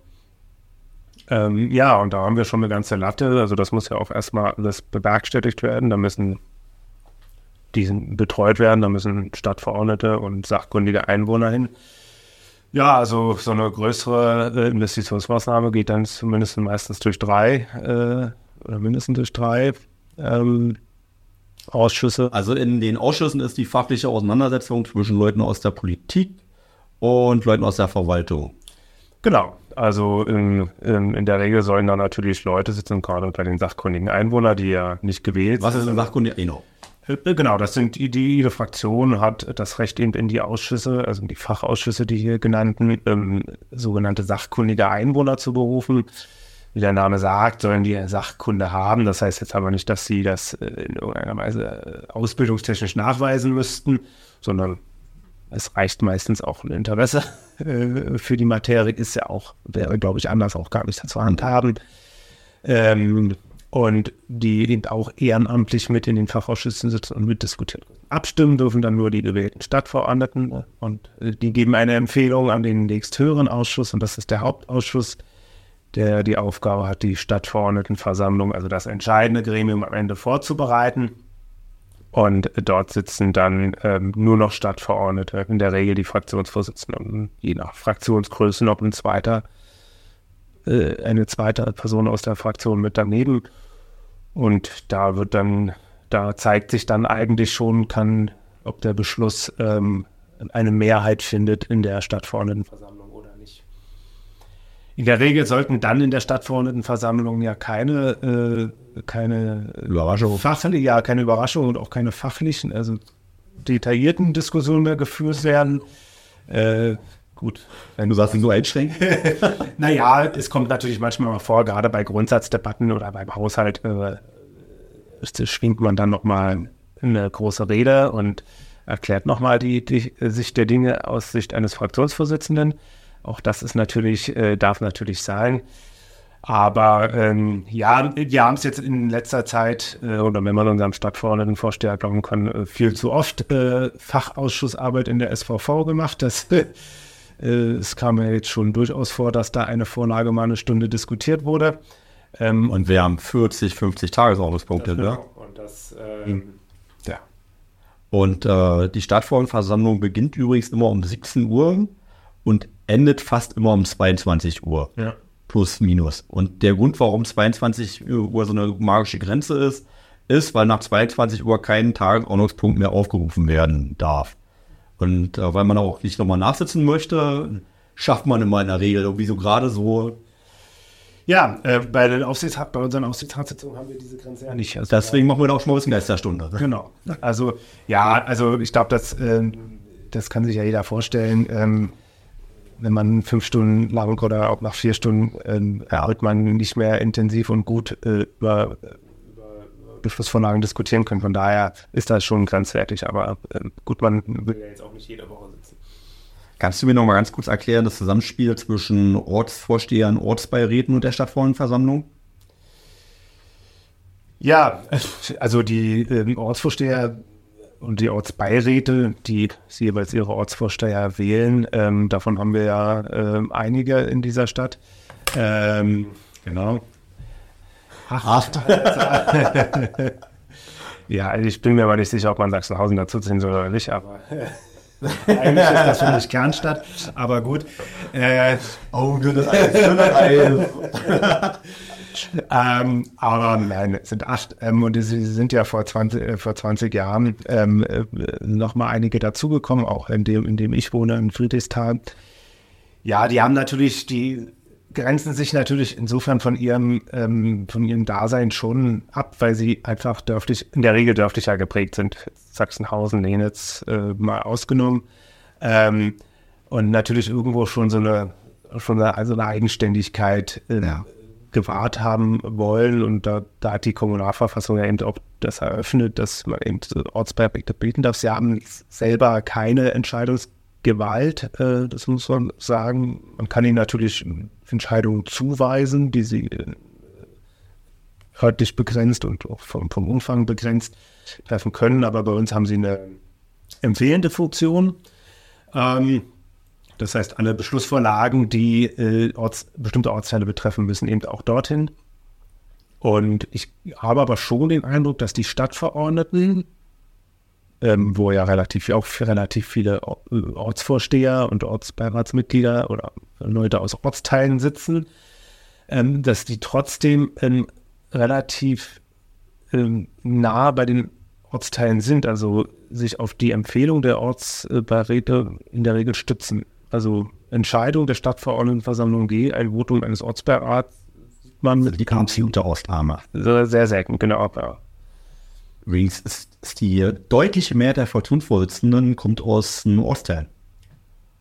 Ähm, ja, und da haben wir schon eine ganze Latte. Also das muss ja auch erstmal alles bewerkstelligt werden. Da müssen die betreut werden, da müssen Stadtverordnete und sachkundige Einwohner hin. Ja, also so eine größere äh, Investitionsmaßnahme geht dann zumindest meistens durch drei äh, oder mindestens durch drei ähm, Ausschüsse. Also in den Ausschüssen ist die fachliche Auseinandersetzung zwischen Leuten aus der Politik und Leuten aus der Verwaltung. Genau. Also in, in, in der Regel sollen da natürlich Leute sitzen, gerade unter den sachkundigen Einwohnern, die ja nicht gewählt Was ist ein sachkundiger? Genau. Äh, genau, das sind die, jede Fraktion hat das Recht eben in die Ausschüsse, also in die Fachausschüsse, die hier genannten, ähm, sogenannte sachkundige Einwohner zu berufen wie der Name sagt, sollen die Sachkunde haben. Das heißt jetzt aber nicht, dass sie das äh, in irgendeiner Weise äh, ausbildungstechnisch nachweisen müssten, sondern es reicht meistens auch ein Interesse äh, für die Materie, ist ja auch, wäre, glaube ich, anders auch gar nicht zu handhaben. Ähm, und die eben auch ehrenamtlich mit in den Fachausschüssen sitzen und mitdiskutieren. Abstimmen dürfen dann nur die gewählten Stadtverordneten und die geben eine Empfehlung an den nächsthöheren Ausschuss und das ist der Hauptausschuss der die Aufgabe hat, die Stadtverordnetenversammlung, also das entscheidende Gremium am Ende vorzubereiten. Und dort sitzen dann ähm, nur noch Stadtverordnete, in der Regel die Fraktionsvorsitzenden, je nach Fraktionsgröße noch ein zweiter, äh, eine zweite Person aus der Fraktion mit daneben. Und da wird dann, da zeigt sich dann eigentlich schon, kann, ob der Beschluss ähm, eine Mehrheit findet in der Stadtverordnetenversammlung. In der Regel sollten dann in der Stadtverordnetenversammlung ja keine, äh, keine Überraschung. fachliche, ja, keine Überraschung und auch keine fachlichen, also detaillierten Diskussionen mehr geführt werden. Äh, gut. Wenn du sagst, nur einschränken. naja, es kommt natürlich manchmal mal vor, gerade bei Grundsatzdebatten oder beim Haushalt, äh, schwingt man dann nochmal eine große Rede und erklärt nochmal die, die Sicht der Dinge aus Sicht eines Fraktionsvorsitzenden. Auch das ist natürlich, äh, darf natürlich sein. Aber ähm, ja, wir haben es jetzt in letzter Zeit, äh, oder wenn man unserem Stadtverordnetenvorsteher glauben kann, äh, viel zu oft äh, Fachausschussarbeit in der SVV gemacht. Das, äh, es kam ja jetzt schon durchaus vor, dass da eine Vorlage mal eine Stunde diskutiert wurde. Ähm, und wir haben 40, 50 Tagesordnungspunkte, ne? Genau. Und das, ähm, ja. Und äh, die Stadtverordnetenversammlung beginnt übrigens immer um 17 Uhr und endet fast immer um 22 Uhr. Ja. Plus, minus. Und der Grund, warum 22 Uhr so eine magische Grenze ist, ist, weil nach 22 Uhr kein Tagesordnungspunkt mehr aufgerufen werden darf. Und äh, weil man auch nicht nochmal nachsitzen möchte, schafft man immer in der Regel irgendwie so gerade so. Ja, äh, bei, den Aufsichtsrat, bei unseren Aufsichtsratssitzungen haben wir diese Grenze ja nicht. Also Deswegen machen wir da auch schon mal ein bisschen Geisterstunde. Genau. Also, ja, also ich glaube, das, äh, das kann sich ja jeder vorstellen. Ähm, wenn man fünf Stunden lang oder auch nach vier Stunden ähm, wird man nicht mehr intensiv und gut äh, über, über Beschlussvorlagen diskutieren können. Von daher ist das schon grenzwertig. Aber äh, gut, man will ja jetzt auch nicht jede Woche sitzen. Kannst du mir noch mal ganz kurz erklären, das Zusammenspiel zwischen Ortsvorstehern, Ortsbeiräten und der Stadtverordnetenversammlung? Ja, also die äh, Ortsvorsteher und die Ortsbeiräte, die jeweils ihre Ortsvorsteher wählen. Ähm, davon haben wir ja äh, einige in dieser Stadt. Ähm, genau. Acht. ja, also ich bin mir aber nicht sicher, ob man Sachsenhausen dazu ziehen soll oder nicht, aber eigentlich ist das für mich Kernstadt. Aber gut. Äh, oh, das ist ähm, aber nein, es sind acht. Ähm, und sie sind ja vor 20, äh, vor 20 Jahren ähm, äh, nochmal einige dazugekommen, auch in dem, in dem ich wohne, in Friedrichsthal. Ja, die haben natürlich, die grenzen sich natürlich insofern von ihrem, ähm, von ihrem Dasein schon ab, weil sie einfach dörflich, in der Regel dörflicher geprägt sind. Sachsenhausen, Lenitz äh, mal ausgenommen. Ähm, und natürlich irgendwo schon so eine, schon eine, also eine Eigenständigkeit äh, ja. Gewahrt haben wollen. Und da, da hat die Kommunalverfassung ja eben auch das eröffnet, dass man eben Ortspräfekte bilden darf. Sie haben selber keine Entscheidungsgewalt, äh, das muss man sagen. Man kann ihnen natürlich Entscheidungen zuweisen, die sie äh, örtlich begrenzt und auch vom, vom Umfang begrenzt treffen können. Aber bei uns haben sie eine empfehlende Funktion. Ähm, das heißt, alle Beschlussvorlagen, die äh, Orts, bestimmte Ortsteile betreffen, müssen eben auch dorthin. Und ich habe aber schon den Eindruck, dass die Stadtverordneten, ähm, wo ja relativ auch relativ viele Ortsvorsteher und Ortsbeiratsmitglieder oder Leute aus Ortsteilen sitzen, ähm, dass die trotzdem ähm, relativ ähm, nah bei den Ortsteilen sind, also sich auf die Empfehlung der Ortsbeiräte in der Regel stützen. Also Entscheidung der Stadtverordnetenversammlung G, ein Votum eines Ortsbeirats, man mit. Die kam sie unter Ostnahme. Sehr selten, genau. Ja. Übrigens ist, die deutliche Mehrheit der Fortun-Vorsitzenden kommt aus dem Ostteil.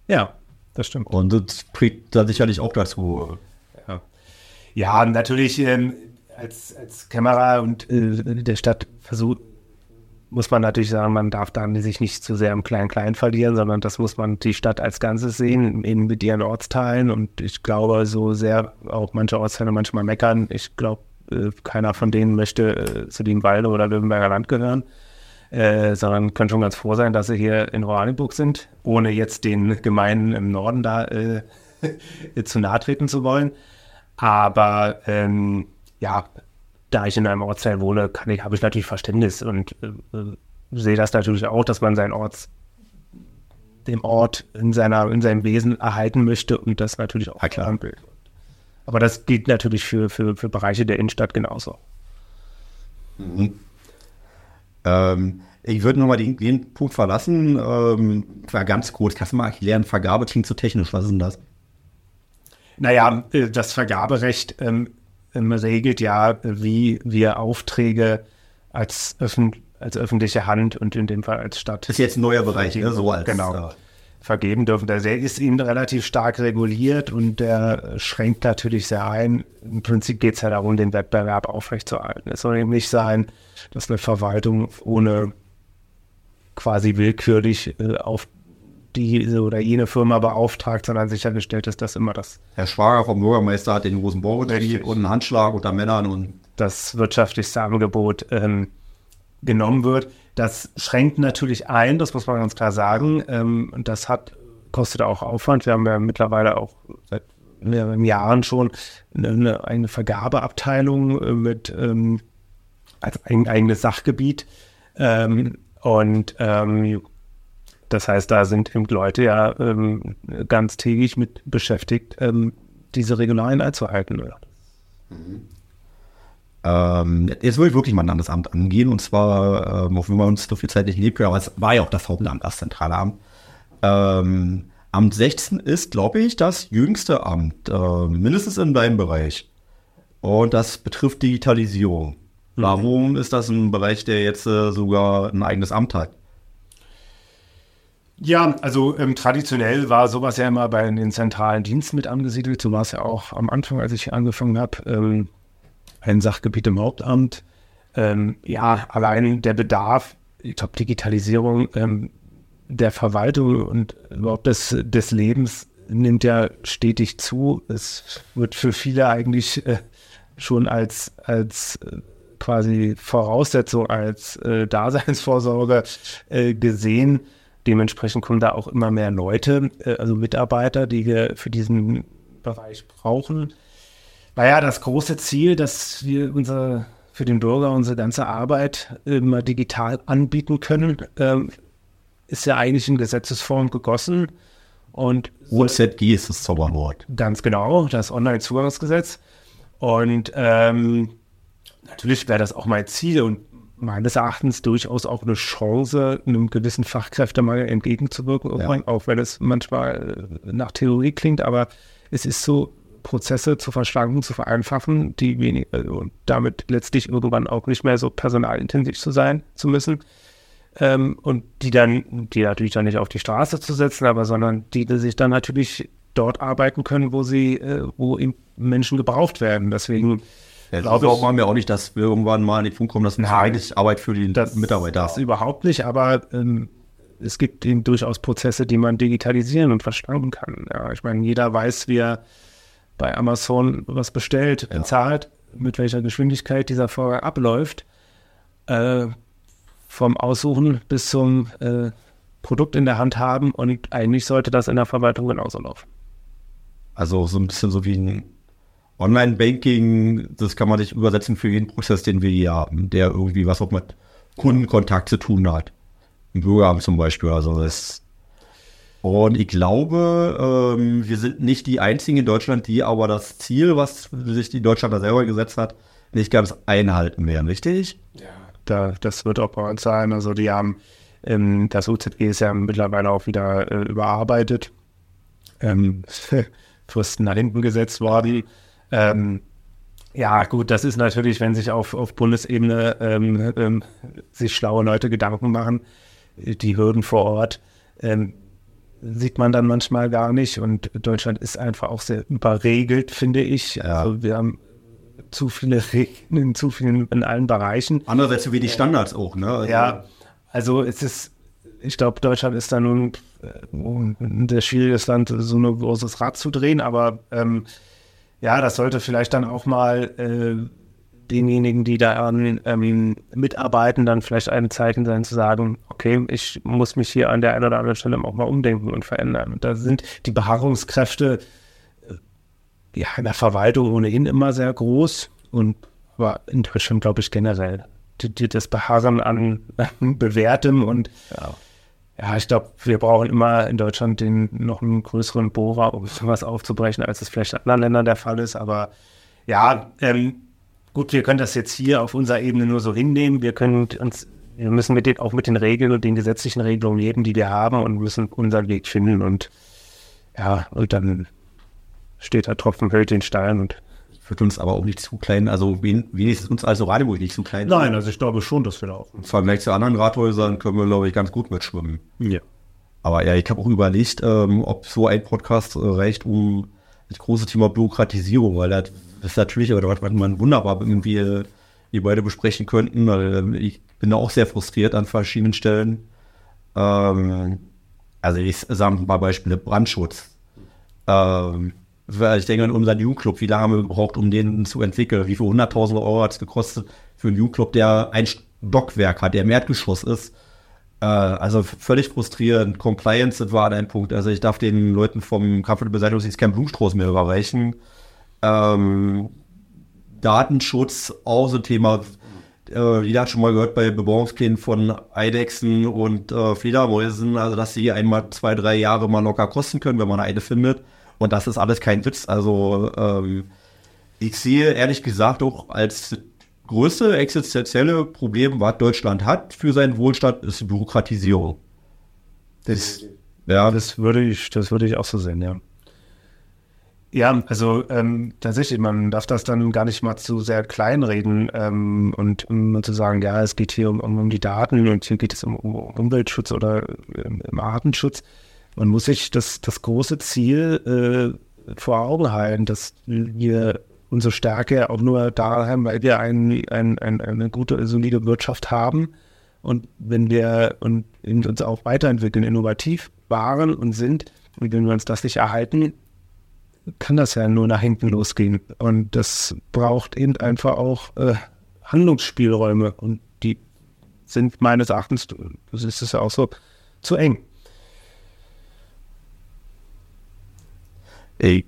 Ja, das stimmt. Und das trägt da sicherlich auch dazu. Ja, ja natürlich ähm, als, als Kämmerer und äh, der Stadt versucht, muss man natürlich sagen, man darf dann sich nicht zu sehr im Klein-Klein verlieren, sondern das muss man die Stadt als Ganzes sehen, eben mit ihren Ortsteilen. Und ich glaube, so sehr auch manche Ortsteile manchmal meckern, ich glaube, äh, keiner von denen möchte äh, zu Walde oder Löwenberger Land gehören. Äh, sondern können schon ganz froh sein, dass sie hier in Oranienburg sind, ohne jetzt den Gemeinden im Norden da äh, zu nahe treten zu wollen. Aber ähm, ja, da ich in einem Ortsteil wohne, kann ich, habe ich natürlich Verständnis und äh, äh, sehe das natürlich auch, dass man seinen Orts, dem Ort in seiner, in seinem Wesen erhalten möchte und das natürlich auch klar. Aber das gilt natürlich für, für, für Bereiche der Innenstadt genauso. Mhm. Ähm, ich würde nochmal den, den Punkt verlassen. Ähm, ganz kurz, kannst du mal erklären, Vergabe klingt so technisch, was ist denn das? Naja, äh, das Vergaberecht ähm, regelt ja, wie wir Aufträge als, öffn als öffentliche Hand und in dem Fall als Stadt. Das ist jetzt ein neuer Bereich, ne? so als. Genau. Äh, vergeben dürfen. Der ist ihnen relativ stark reguliert und der schränkt natürlich sehr ein. Im Prinzip geht es ja darum, den Wettbewerb aufrechtzuerhalten. Es soll eben nicht sein, dass eine Verwaltung ohne quasi willkürlich äh, auf diese oder jene Firma beauftragt, sondern sichergestellt ist, dass immer das. Herr Schwager vom Bürgermeister hat den großen Baubetrieb und einen Handschlag unter Männern und. Das wirtschaftlichste Angebot ähm, genommen wird. Das schränkt natürlich ein, das muss man ganz klar sagen. Ähm, das hat, kostet auch Aufwand. Wir haben ja mittlerweile auch seit mehreren Jahren schon eine, eine Vergabeabteilung äh, mit ähm, als ein eigenes Sachgebiet. Ähm, und ähm, das heißt, da sind eben Leute ja ähm, ganz täglich mit beschäftigt, ähm, diese Regularien einzuhalten. Mhm. Ähm, jetzt würde ich wirklich mal ein anderes Amt angehen und zwar, ähm, auch wenn wir uns so viel Zeit nicht lebt, aber es war ja auch das Hauptamt, das zentrale Amt. Ähm, Amt 16 ist, glaube ich, das jüngste Amt, äh, mindestens in deinem Bereich. Und das betrifft Digitalisierung. Mhm. Warum ist das ein Bereich, der jetzt äh, sogar ein eigenes Amt hat? Ja, also ähm, traditionell war sowas ja immer bei den zentralen Diensten mit angesiedelt. So war es ja auch am Anfang, als ich angefangen habe. Ähm, ein Sachgebiet im Hauptamt. Ähm, ja, allein der Bedarf, ich glaube, Digitalisierung ähm, der Verwaltung und überhaupt des, des Lebens nimmt ja stetig zu. Es wird für viele eigentlich äh, schon als, als äh, quasi Voraussetzung, als äh, Daseinsvorsorge äh, gesehen. Dementsprechend kommen da auch immer mehr Leute, äh, also Mitarbeiter, die wir für diesen Bereich brauchen. Naja, das große Ziel, dass wir unser, für den Bürger unsere ganze Arbeit immer digital anbieten können, ähm, ist ja eigentlich in Gesetzesform gegossen. Und OZG ist das Zauberwort. Ganz genau, das Online-Zugangsgesetz. Und ähm, natürlich wäre das auch mein Ziel und meines Erachtens durchaus auch eine Chance, einem gewissen Fachkräftemangel entgegenzuwirken, Ja. auch wenn es manchmal äh, nach Theorie klingt, aber es ist so, Prozesse zu verschlanken, zu vereinfachen, die wenig, äh, und damit letztlich irgendwann auch nicht mehr so personalintensiv zu sein zu müssen. Ähm, und die dann, die natürlich dann nicht auf die Straße zu setzen, aber sondern die, die sich dann natürlich dort arbeiten können, wo sie, äh, wo eben Menschen gebraucht werden. Deswegen Ja, glaube ich- machen wir auch nicht, dass wir irgendwann mal an den Punkt kommen, dass eigentlich Arbeit für die Mitarbeiter Das haben. überhaupt nicht, aber ähm, es gibt eben durchaus Prozesse, die man digitalisieren und verschlanken kann. Ja, ich meine, jeder weiß, wie er bei Amazon was bestellt, bezahlt, mit welcher Geschwindigkeit dieser Vorgang abläuft. Äh, vom Aussuchen bis zum äh, Produkt in der Hand haben und eigentlich sollte das in der Verwaltung genauso laufen. Also so ein bisschen so wie ein Online-Banking, das kann man sich übersetzen für jeden Prozess, den wir hier haben, der irgendwie was auch mit Kundenkontakt zu tun hat. Im Bürgeramt zum Beispiel. Also das und ich glaube, ähm, wir sind nicht die einzigen in Deutschland, die aber das Ziel, was sich die Deutschland da selber gesetzt hat, nicht ganz einhalten werden, richtig? Da, das wird auch bei uns sein. Also die haben, ähm, das UZG ist ja mittlerweile auch wieder äh, überarbeitet. Ähm, Fristen nach hinten gesetzt worden. Ähm, ja, gut, das ist natürlich, wenn sich auf, auf Bundesebene ähm, ähm, sich schlaue Leute Gedanken machen, äh, die Hürden vor Ort ähm, sieht man dann manchmal gar nicht. Und Deutschland ist einfach auch sehr überregelt, finde ich. Also wir haben zu viele Regeln in zu vielen, in allen Bereichen. Andererseits zu wenig Standards auch, ne? Also, Ja, also es ist, ich glaube, Deutschland ist da nun äh, ein sehr schwieriges Land, so ein großes Rad zu drehen, aber ähm, ja, das sollte vielleicht dann auch mal äh, denjenigen, die da ähm, mitarbeiten, dann vielleicht ein Zeichen sein zu sagen, okay, ich muss mich hier an der einen oder anderen Stelle auch mal umdenken und verändern. Und da sind die Beharrungskräfte äh, ja in der Verwaltung ohnehin immer sehr groß und aber in Deutschland glaube ich generell das Beharren an, an bewährtem und ja, ich glaube, wir brauchen immer in Deutschland den noch einen größeren Bohrer, um sowas aufzubrechen, als es vielleicht in anderen Ländern der Fall ist. Aber ja, ähm, gut, wir können das jetzt hier auf unserer Ebene nur so hinnehmen. Wir können uns, wir müssen mit den, auch mit den Regeln und den gesetzlichen Regelungen leben, die wir haben und müssen unseren Weg finden. Und ja, und dann steht der Tropfen hüllt den Stein und Wird uns aber auch nicht zu klein, also wen, wenigstens uns als Oranienburg nicht zu klein. also ich glaube schon, dass wir da auch. Im Vergleich zu anderen Rathäusern können wir, glaube ich, ganz gut mitschwimmen. Ja. Aber ja, ich habe auch überlegt, ähm, ob so ein Podcast äh, reicht, um das große Thema Bürokratisierung, weil das ist natürlich aber was, man wunderbar irgendwie äh, beide besprechen könnten. Weil, äh, ich bin da auch sehr frustriert an verschiedenen Stellen. Ähm, also ich sage mal Beispiele Brandschutz. Ähm, ich denke an unseren Jugendclub, wie lange haben wir gebraucht, um den zu entwickeln? Wie viel 100.000 Euro hat es gekostet für einen Jugendclub, der ein Stockwerk hat, der im Erdgeschoss ist? Äh, also völlig frustrierend. Compliance das war ein Punkt. Also ich darf den Leuten vom Kampf- und Beseitigungsdienst keinen Blumenstrauß mehr überreichen. Ähm, Datenschutz, auch so ein Thema. Äh, jeder hat schon mal gehört bei Bebauungsplänen von Eidechsen und äh, Fledermäusen, also dass sie einmal zwei, drei Jahre mal locker kosten können, wenn man eine findet. Und das ist alles kein Witz. Also ähm, ich sehe ehrlich gesagt auch als größte existenzielle Problem, was Deutschland hat für seinen Wohlstand, ist Bürokratisierung. Das, ja, das würde ich, das würde ich auch so sehen, ja. Ja, also ähm, tatsächlich, man darf das dann gar nicht mal zu sehr kleinreden ähm, und um zu sagen, ja, es geht hier um, um, um die Daten und hier geht es um, um Umweltschutz oder ähm, um Artenschutz. Man muss sich das, das große Ziel äh, vor Augen halten, dass wir unsere Stärke auch nur da haben, weil wir ein, ein, ein, eine gute, solide Wirtschaft haben. Und wenn wir und uns auch weiterentwickeln, innovativ waren und sind, und wenn wir uns das nicht erhalten, kann das ja nur nach hinten losgehen. Und das braucht eben einfach auch äh, Handlungsspielräume. Und die sind meines Erachtens, das ist es ja auch so, zu eng. Ey,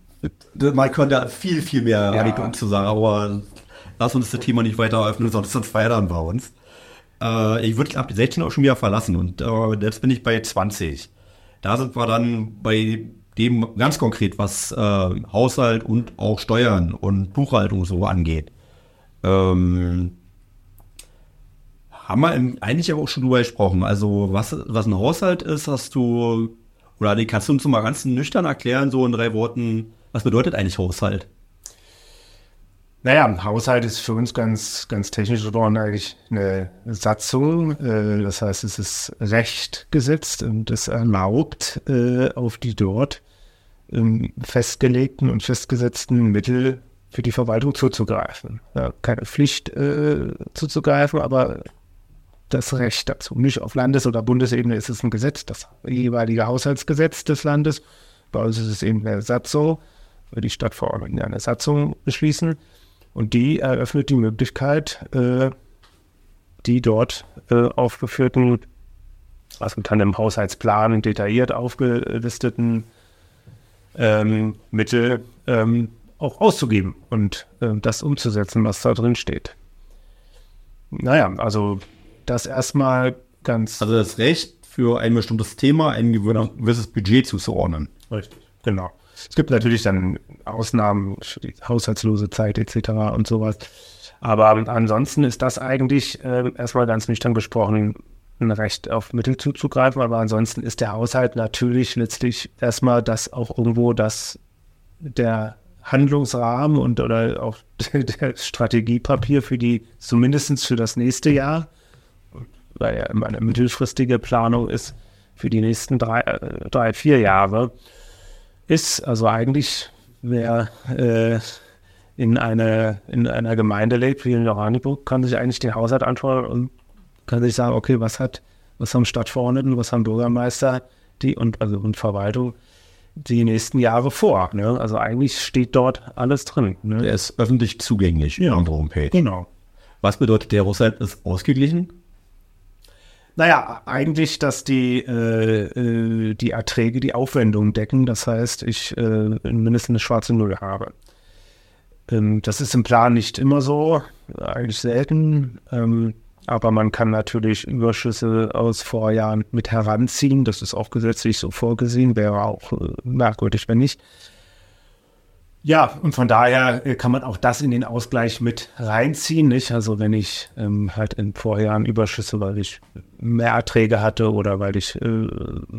man könnte viel, viel mehr Ja. Anekdoten zu sagen, aber lass uns das Thema nicht weiter öffnen, sonst sonst feiern bei uns. Äh, ich würde ab 16 auch schon wieder verlassen und äh, jetzt bin ich bei 20. Da sind wir dann bei dem ganz konkret, was äh, Haushalt und auch Steuern und Buchhaltung so angeht. Ähm, haben wir im, eigentlich aber auch schon drüber gesprochen. Also was, was ein Haushalt ist, hast du, oder die kannst du uns mal ganz nüchtern erklären, so in drei Worten, was bedeutet eigentlich Haushalt? Naja, Haushalt ist für uns ganz, ganz technisch geworden eigentlich eine Satzung. Äh, das heißt, es ist Recht gesetzt und es erlaubt, äh, auf die dort ähm, festgelegten und festgesetzten Mittel für die Verwaltung zuzugreifen. Keine Pflicht äh, zuzugreifen, aber das Recht dazu. Nicht auf Landes- oder Bundesebene ist es ein Gesetz, das jeweilige Haushaltsgesetz des Landes. Bei uns ist es eben eine Satzung, weil die Stadtverordnung eine Satzung beschließen. Und die eröffnet die Möglichkeit, äh, die dort äh, aufgeführten, also dann im Haushaltsplan detailliert aufgelisteten ähm, Mittel ähm, auch auszugeben und äh, das umzusetzen, was da drin steht. Naja, also das erstmal ganz. Also das Recht für ein bestimmtes Thema ein gewisses Budget zuzuordnen. Richtig, genau. Es gibt natürlich dann Ausnahmen für die haushaltslose Zeit etc. und sowas. Aber ansonsten ist das eigentlich äh, erstmal ganz nüchtern gesprochen ein Recht auf Mittel zuzugreifen. Aber ansonsten ist der Haushalt natürlich letztlich erstmal das auch irgendwo das der Handlungsrahmen und oder auch der Strategiepapier für die, zumindest für das nächste Jahr, weil ja immer eine mittelfristige Planung ist für die nächsten drei, äh, drei vier Jahre ist. Also eigentlich, wer äh, in, eine, in einer Gemeinde lebt, wie in Oranienburg, kann sich eigentlich den Haushalt anschauen und kann sich sagen, okay, was hat, was haben Stadtverordneten, was haben Bürgermeister die und, also, und Verwaltung die nächsten Jahre vor. Ne? Also eigentlich steht dort alles drin. Ne? Der ist öffentlich zugänglich ja. auf der Homepage. Genau. Was bedeutet, der Haushalt ist ausgeglichen? Naja, eigentlich, dass die, äh, äh, die Erträge die Aufwendungen decken. Das heißt, ich äh, mindestens eine schwarze Null habe. Ähm, das ist im Plan nicht immer so, eigentlich selten. Ähm, aber man kann natürlich Überschüsse aus Vorjahren mit heranziehen. Das ist auch gesetzlich so vorgesehen, wäre auch äh, merkwürdig, wenn nicht. Ja, und von daher äh, kann man auch das in den Ausgleich mit reinziehen, nicht? Also wenn ich ähm, halt in Vorjahren Überschüsse, weil ich mehr Erträge hatte oder weil ich äh,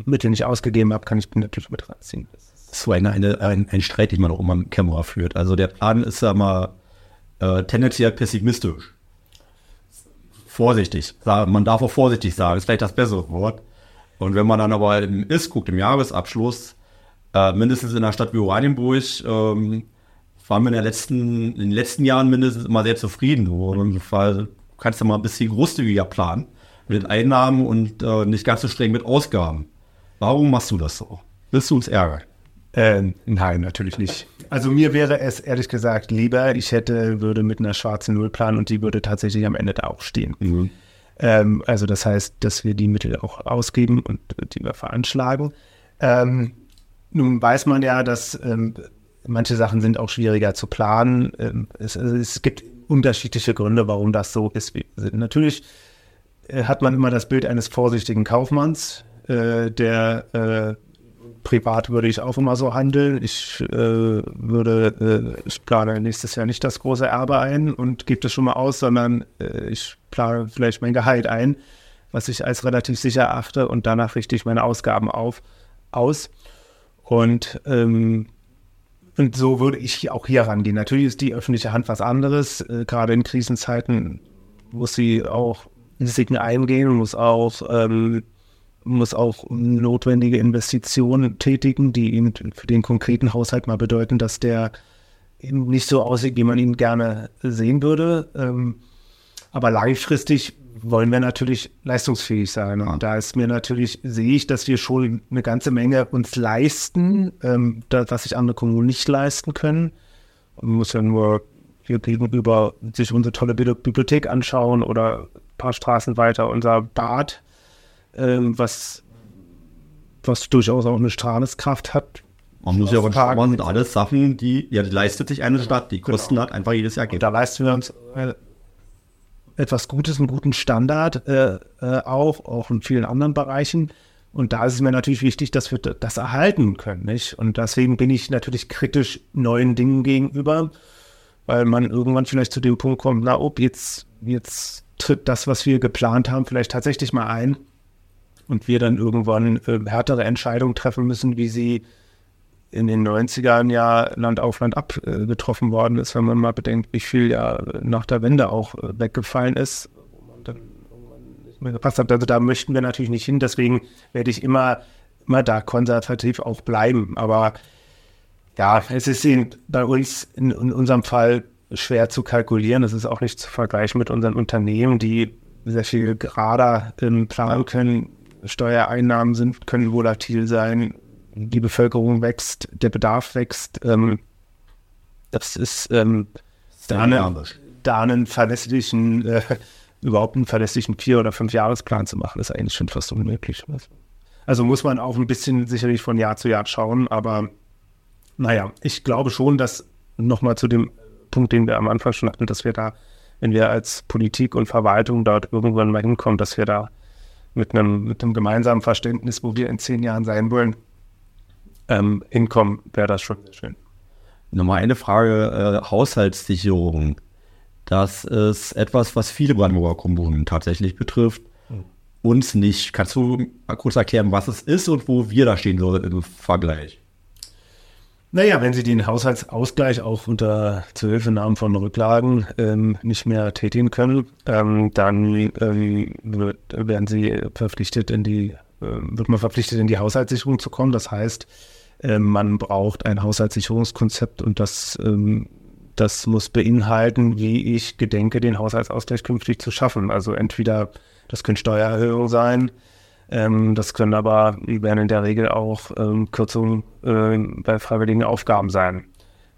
Mittel nicht ausgegeben habe, kann ich natürlich mit reinziehen. So eine, eine, ein, ein Streit, den man auch immer mit Kamera führt. Also der Plan ist ja mal äh, tendenziell pessimistisch. Vorsichtig. Man darf auch vorsichtig sagen, ist vielleicht das bessere Wort. Und wenn man dann aber im Ist guckt, im Jahresabschluss, äh, mindestens in der Stadt wie Oranienburg ähm, waren wir in, der letzten, in den letzten Jahren mindestens immer sehr zufrieden. Weil kannst du mal ein bisschen großzügiger planen mit den Einnahmen und äh, nicht ganz so streng mit Ausgaben. Warum machst du das so? Willst du uns ärgern? Ähm, nein, natürlich nicht. Also mir wäre es ehrlich gesagt lieber, ich hätte, würde mit einer schwarzen Null planen und die würde tatsächlich am Ende da auch stehen. Mhm. Ähm, also das heißt, dass wir die Mittel auch ausgeben und die wir veranschlagen. Ähm, nun weiß man ja, dass ähm, manche Sachen sind auch schwieriger zu planen. Ähm, es, also es, gibt unterschiedliche Gründe, warum das so ist. Natürlich äh, hat man immer das Bild eines vorsichtigen Kaufmanns, äh, der äh, privat würde ich auch immer so handeln. Ich äh, würde, äh, ich plane nächstes Jahr nicht das große Erbe ein und gebe das schon mal aus, sondern äh, ich plane vielleicht mein Gehalt ein, was ich als relativ sicher erachte und danach richte ich meine Ausgaben auf, aus. Und, ähm, und so würde ich auch hier rangehen. Natürlich ist die öffentliche Hand was anderes. Äh, gerade in Krisenzeiten muss sie auch Risiken eingehen, muss auch, ähm, muss auch notwendige Investitionen tätigen, die eben für den konkreten Haushalt mal bedeuten, dass der eben nicht so aussieht, wie man ihn gerne sehen würde. Ähm, aber langfristig wollen wir natürlich leistungsfähig sein. Und da ist mir natürlich, sehe ich, dass wir schon eine ganze Menge uns leisten, ähm, das, was sich andere Kommunen nicht leisten können. Man muss ja nur hier gegenüber sich unsere tolle Bibliothek anschauen oder ein paar Straßen weiter unser Bad, ähm, was, was durchaus auch eine Strahlungskraft hat. Man muss ja auch sagen, sind alles Sachen, die, ja, die leistet sich eine Stadt, die Kosten genau. hat einfach jedes Jahr Geld. Da leisten wir uns äh, etwas Gutes, einen guten Standard äh, äh, auch, auch in vielen anderen Bereichen. Und da ist es mir natürlich wichtig, dass wir das erhalten können. Nicht? Und deswegen bin ich natürlich kritisch neuen Dingen gegenüber, weil man irgendwann vielleicht zu dem Punkt kommt, na ob, jetzt, jetzt tritt das, was wir geplant haben, vielleicht tatsächlich mal ein und wir dann irgendwann äh, härtere Entscheidungen treffen müssen, wie sie in den 90ern ja Land auf Land ab äh, getroffen worden ist, wenn man mal bedenkt, wie viel ja nach der Wende auch äh, weggefallen ist, wo dann irgendwann nicht mehr gepasst hat. Also da möchten wir natürlich nicht hin, deswegen werde ich immer, immer da konservativ auch bleiben. Aber ja, es ist bei uns in, in unserem Fall schwer zu kalkulieren. Es ist auch nicht zu vergleichen mit unseren Unternehmen, die sehr viel gerader ähm, planen können. Steuereinnahmen sind, können volatil sein. Die Bevölkerung wächst, der Bedarf wächst. Ähm, das ist ähm, da, eine, da einen verlässlichen, äh, überhaupt einen verlässlichen Vier- oder Fünf-Jahresplan zu machen, ist eigentlich schon fast unmöglich. Also muss man auch ein bisschen sicherlich von Jahr zu Jahr schauen, aber naja, ich glaube schon, dass nochmal zu dem Punkt, den wir am Anfang schon hatten, dass wir da, wenn wir als Politik und Verwaltung dort irgendwann mal hinkommen, dass wir da mit einem, mit einem gemeinsamen Verständnis, wo wir in zehn Jahren sein wollen, ähm, hinkommen, wäre das schon sehr schön. Nochmal eine Frage, äh, Haushaltssicherung. Das ist etwas, was viele Brandenburger Kommunen tatsächlich betrifft. Mhm. Uns nicht. Kannst du mal kurz erklären, was es ist und wo wir da stehen so im Vergleich? Naja, wenn Sie den Haushaltsausgleich auch unter Zuhilfenahmen von Rücklagen ähm, nicht mehr tätigen können, ähm, dann ähm, wird, werden Sie verpflichtet in die, äh, wird man verpflichtet in die Haushaltssicherung zu kommen. Das heißt, man braucht ein Haushaltssicherungskonzept und das, ähm, das muss beinhalten, wie ich gedenke, den Haushaltsausgleich künftig zu schaffen. Also entweder das können Steuererhöhungen sein, ähm, das können aber, werden in der Regel auch ähm, Kürzungen äh, bei freiwilligen Aufgaben sein.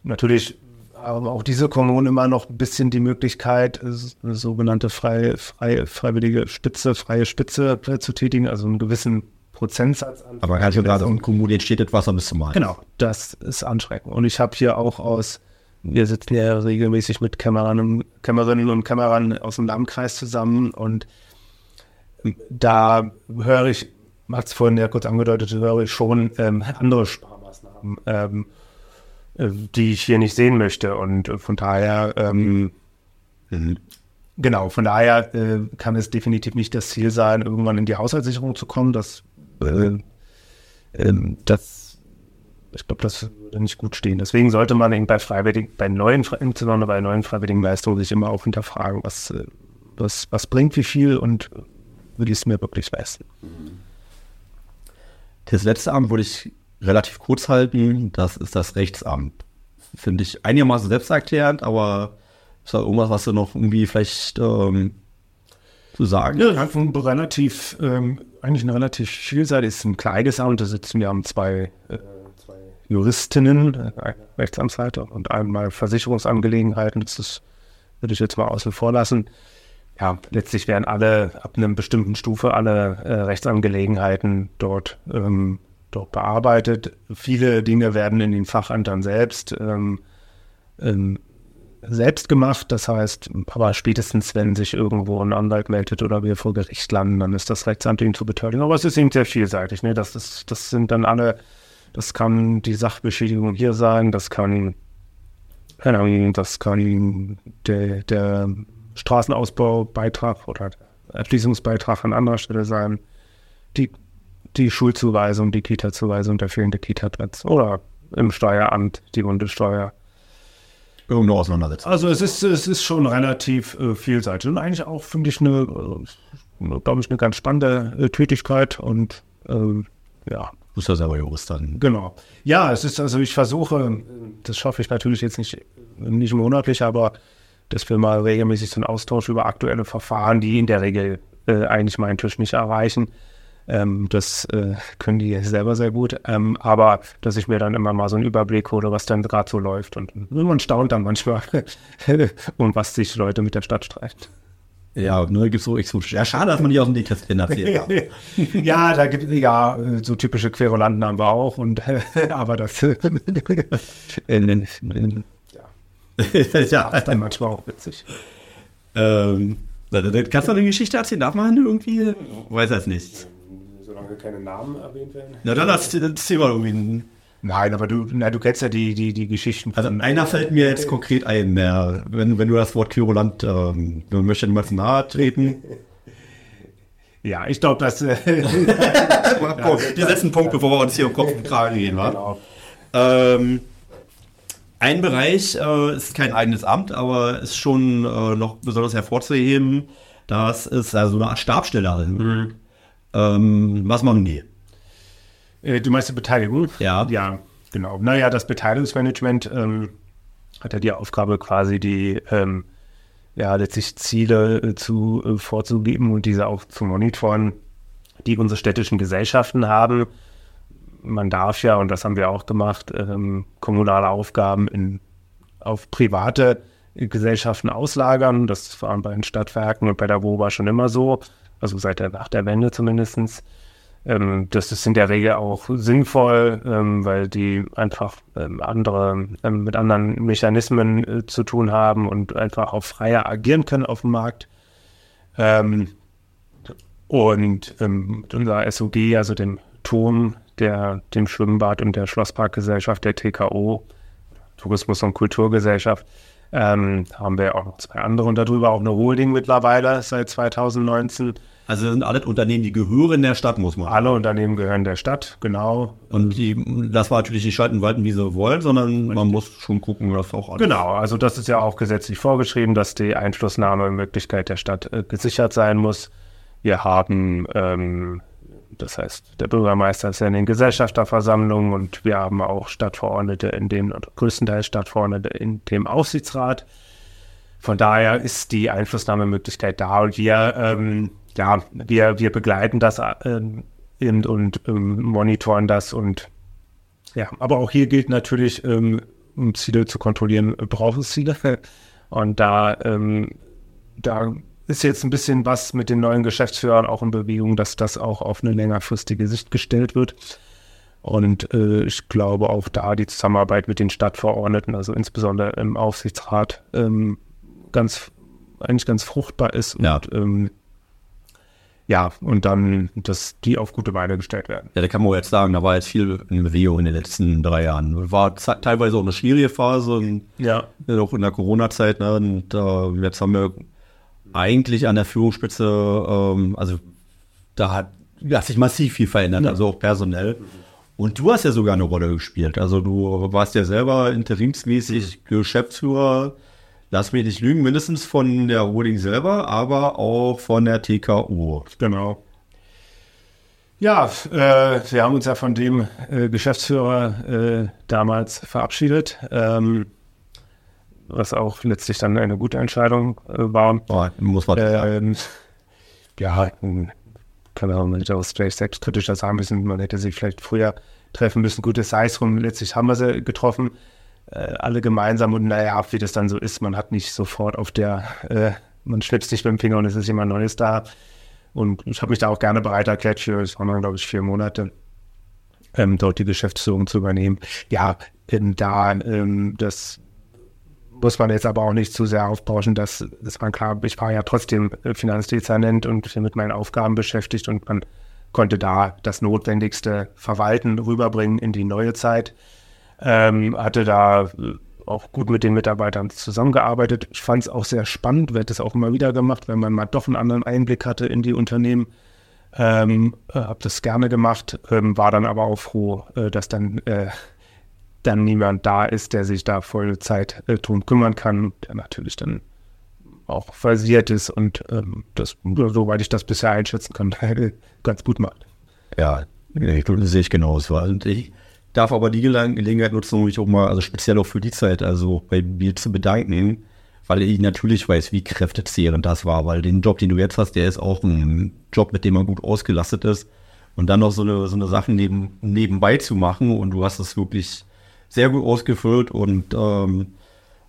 Natürlich haben auch diese Kommunen immer noch ein bisschen die Möglichkeit, eine sogenannte frei, frei, freiwillige Spitze, freie Spitze äh, zu tätigen, also einen gewissen Prozentsatz an. Aber gerade gerade und Kommunen steht etwas ein bisschen mal. Genau, das ist anschreckend. Und ich habe hier auch aus, wir sitzen ja regelmäßig mit Kämmerern, Kämmerinnen und Kämmerern aus dem Landkreis zusammen und da höre ich, hat es vorhin ja kurz angedeutet, höre ich schon ähm, andere Sparmaßnahmen, ähm, äh, die ich hier nicht sehen möchte. Und von daher, ähm, mhm. genau, von daher äh, kann es definitiv nicht das Ziel sein, irgendwann in die Haushaltssicherung zu kommen. Das, das ich glaube, das würde nicht gut stehen. Deswegen sollte man eben bei freiwilligen, bei neuen, insbesondere bei neuen freiwilligen Leistungen sich immer auch hinterfragen, was, äh, was, was bringt wie viel und will ich es mir wirklich leisten. Das letzte Amt würde ich relativ kurz halten. Das ist das Rechtsamt. Finde ich einigermaßen selbsterklärend, aber ist da irgendwas, was du noch irgendwie vielleicht ähm, zu sagen? Ja, hat ein relativ, ähm, eigentlich ein relativ vielseitiges, ein kleines. Da sitzen wir haben zwei, äh, zwei Juristinnen, äh, Rechtsamtsleiter und einmal Versicherungsangelegenheiten. Das ist, würde ich jetzt mal außen vor lassen ja, letztlich werden alle ab einer bestimmten Stufe alle äh, Rechtsangelegenheiten dort, ähm, dort bearbeitet. Viele Dinge werden in den Fachamtern selbst ähm, ähm, selbst gemacht. Das heißt, aber spätestens, wenn sich irgendwo ein Anwalt meldet oder wir vor Gericht landen, dann ist das Rechtsamt ihn zu beteiligen. Aber es ist eben sehr vielseitig. Ne? Das, ist, das sind dann alle, das kann die Sachbeschädigung hier sein, das kann, das kann der, der Straßenausbaubeitrag oder Erschließungsbeitrag an anderer Stelle sein, die, die Schulzuweisung, die Kita-Zuweisung, der fehlende Kita-Platz oder im Steueramt die Bundessteuer. Irgendwo auseinandersetzen. Also es ist, es ist schon relativ äh, vielseitig und eigentlich auch, finde ich, eine, äh, glaube ich, eine ganz spannende äh, Tätigkeit und äh, ja. Du bist ja selber Jurist dann. Genau. Ja, es ist, also ich versuche, das schaffe ich natürlich jetzt nicht, nicht monatlich, aber dass wir mal regelmäßig so einen Austausch über aktuelle Verfahren, die in der Regel äh, eigentlich meinen Tisch nicht erreichen. Ähm, das äh, können die selber sehr gut. Ähm, aber dass ich mir dann immer mal so einen Überblick hole, was dann gerade so läuft. Und man staunt dann manchmal, um was sich Leute mit der Stadt streiten. Ja, ne, gibt's so, so, ja, schade, dass man nicht aus dem Nähkästchen erzählt. ja, da gibt ja so typische Querulanten haben wir auch und aber das ja, das ist dann manchmal auch witzig. Ähm, kannst du eine Geschichte erzählen? Darf man irgendwie? Weiß das nicht. Solange keine Namen erwähnt werden. Na dann erzähl mal irgendwie einen Nein, aber du, na, du kennst ja die, die, die Geschichten. Also einer fällt mir jetzt konkret ein, der, wenn, wenn du das Wort Querulant, ähm, du möchtest niemals nahe treten. Ja, ich glaube, dass. Äh, Komm, wir setzen einen Punkt, bevor wir uns hier um Kopf und Kragen gehen, wa? genau. Ähm, ein Bereich äh, ist kein eigenes Amt, aber ist schon äh, noch besonders hervorzuheben. Das ist also eine Art Stabsstelle. Ähm, was machen die? Äh, du meinst die Beteiligung? Ja. Ja, genau. Naja, das Beteiligungsmanagement ähm, hat ja die Aufgabe, quasi die ähm, ja, letztlich Ziele äh, zu äh, vorzugeben und diese auch zu monitoren, die unsere städtischen Gesellschaften haben. Man darf ja, und das haben wir auch gemacht, ähm, kommunale Aufgaben in, auf private Gesellschaften auslagern. Das war bei den Stadtwerken und bei der WOBA schon immer so, also seit der, nach der Wende zumindestens. Ähm, das ist in der Regel auch sinnvoll, ähm, weil die einfach ähm, andere, ähm, mit anderen Mechanismen äh, zu tun haben und einfach auch freier agieren können auf dem Markt. Ähm, und ähm, mit unserer SOG, also dem Turm, der, dem Schwimmbad und der Schlossparkgesellschaft, der TKO, Tourismus- und Kulturgesellschaft, ähm, haben wir auch noch zwei andere und darüber auch eine Holding mittlerweile seit 2019. Also sind alle Unternehmen, die gehören der Stadt, muss man. Alle Unternehmen gehören der Stadt, genau. Und die, das war natürlich nicht schalten, walten, wie sie wollen, sondern man muss schon gucken, dass auch alles. Genau, also das ist ja auch gesetzlich vorgeschrieben, dass die Einflussnahmemöglichkeit der Stadt äh, gesichert sein muss. Wir haben, ähm, das heißt, der Bürgermeister ist ja in den Gesellschafterversammlungen und wir haben auch Stadtverordnete in dem, oder größtenteils Stadtverordnete in dem Aufsichtsrat. Von daher ist die Einflussnahmemöglichkeit da und wir, ähm, ja, wir, wir begleiten das ähm, und, und ähm, monitoren das und ja, aber auch hier gilt natürlich, ähm, um Ziele zu kontrollieren, äh, braucht es Ziele. Und da, ähm, da ist jetzt ein bisschen was mit den neuen Geschäftsführern auch in Bewegung, dass das auch auf eine längerfristige Sicht gestellt wird. Und äh, ich glaube auch da die Zusammenarbeit mit den Stadtverordneten, also insbesondere im Aufsichtsrat, ähm, ganz eigentlich ganz fruchtbar ist und Ja. ähm, ja, und dann, dass die auf gute Beine gestellt werden. Ja, da kann man jetzt sagen, da war jetzt viel in Bewegung in den letzten drei Jahren. War teilweise auch eine schwierige Phase, Ja. auch in der Corona-Zeit. Ne? Und äh, jetzt haben wir eigentlich an der Führungsspitze, ähm, also da hat, hat sich massiv viel verändert, also auch personell. Und du hast ja sogar eine Rolle gespielt. Also du warst ja selber interimsmäßig Geschäftsführer, lass mich nicht lügen, mindestens von der Holding selber, aber auch von der TKU. Genau. Ja, äh, wir haben uns ja von dem äh, Geschäftsführer äh, damals verabschiedet, ähm, was auch letztlich dann eine gute Entscheidung äh, war. Oh, muss man Ähm, ja, kann man nicht auch vielleicht selbstkritischer sagen müssen, man hätte sich vielleicht früher treffen müssen. Gutes sei es drum, letztlich haben wir sie getroffen, äh, alle gemeinsam und naja, wie das dann so ist, man hat nicht sofort auf der, äh, man schnipst nicht mit dem Finger und es ist jemand Neues da. Und ich habe mich da auch gerne bereit erklärt für, es waren dann, glaube ich, vier Monate, ähm, dort die Geschäftsführung zu übernehmen. Ja, ähm, da, ähm, das muss man jetzt aber auch nicht zu sehr aufbauschen, dass das war klar, ich war ja trotzdem äh, Finanzdezernent und mit meinen Aufgaben beschäftigt und man konnte da das Notwendigste verwalten, rüberbringen in die neue Zeit. Ähm, hatte da äh, auch gut mit den Mitarbeitern zusammengearbeitet. Ich fand es auch sehr spannend, werde das auch immer wieder gemacht, wenn man mal doch einen anderen Einblick hatte in die Unternehmen. Ähm, äh, habe das gerne gemacht, ähm, war dann aber auch froh, äh, dass dann äh, dann niemand da ist, der sich da volle Zeit äh, drum kümmern kann, der natürlich dann auch versiert ist und ähm, das, soweit ich das bisher einschätzen kann, ganz gut macht. Ja, ich, das sehe ich genauso. Und ich darf aber die Gele- Gelegenheit nutzen, um mich auch mal, also speziell auch für die Zeit, also bei mir zu bedanken, weil ich natürlich weiß, wie kräftezehrend das war, weil den Job, den du jetzt hast, der ist auch ein Job, mit dem man gut ausgelastet ist. Und dann noch so eine, so eine Sachen neben, nebenbei zu machen und du hast es wirklich sehr gut ausgefüllt und ähm,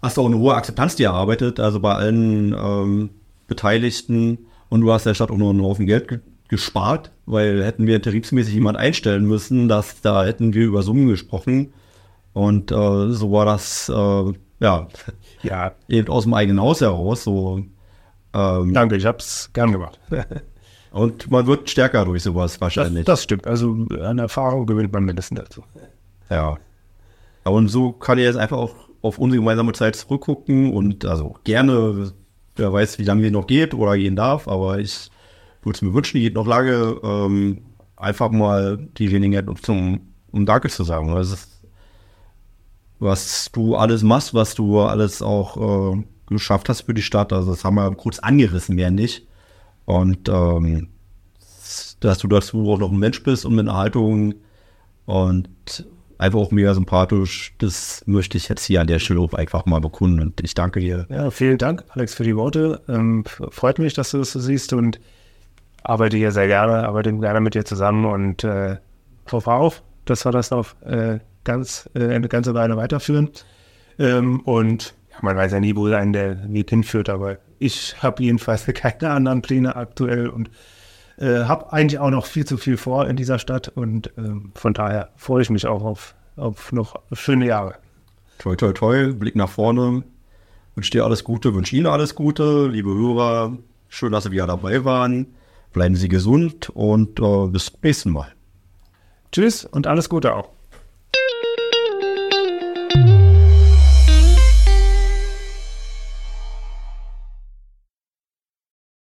hast auch eine hohe Akzeptanz dir erarbeitet, also bei allen ähm, Beteiligten. Und du hast der Stadt auch noch einen Haufen Geld ge gespart, weil hätten wir interimsmäßig jemand einstellen müssen, dass da hätten wir über Summen gesprochen. Und äh, so war das, äh, ja, Ja, eben aus dem eigenen Haus heraus. So, ähm, danke, ich habe es gern gemacht. Und man wird stärker durch sowas Das, wahrscheinlich. das stimmt. Also an Erfahrung gewinnt man mindestens dazu. Ja. Und so kann ich jetzt einfach auch auf unsere gemeinsame Zeit zurückgucken und also gerne, wer weiß, wie lange die noch geht oder gehen darf, aber ich würde es mir wünschen, die geht noch lange, ähm, einfach mal die Gelegenheit nutzen, um Danke zu sagen. Das ist, was du alles machst, was du alles auch äh, geschafft hast für die Stadt, also das haben wir kurz angerissen, mehr nicht. Und ähm, dass du dazu auch noch ein Mensch bist und mit einer Haltung und einfach auch mega sympathisch. Das möchte ich jetzt hier an der Stelle auch einfach mal bekunden und ich danke dir. Ja, vielen Dank, Alex, für die Worte. Ähm, freut mich, dass du das so siehst und arbeite hier sehr gerne, arbeite gerne mit dir zusammen und äh, hoffe auf, dass wir das noch äh, ganz, äh, eine ganze Weile weiterführen. Ähm, und ja, man weiß ja nie, wo einen der Weg hinführt, aber ich habe jedenfalls keine anderen Pläne aktuell und äh, habe eigentlich auch noch viel zu viel vor in dieser Stadt und ähm, von daher freue ich mich auch auf, auf noch schöne Jahre. Toi, toi, toi, Blick nach vorne. Wünsche dir alles Gute, wünsche Ihnen alles Gute, liebe Hörer. Schön, dass Sie wieder dabei waren. Bleiben Sie gesund und äh, bis zum nächsten Mal. Tschüss und alles Gute auch.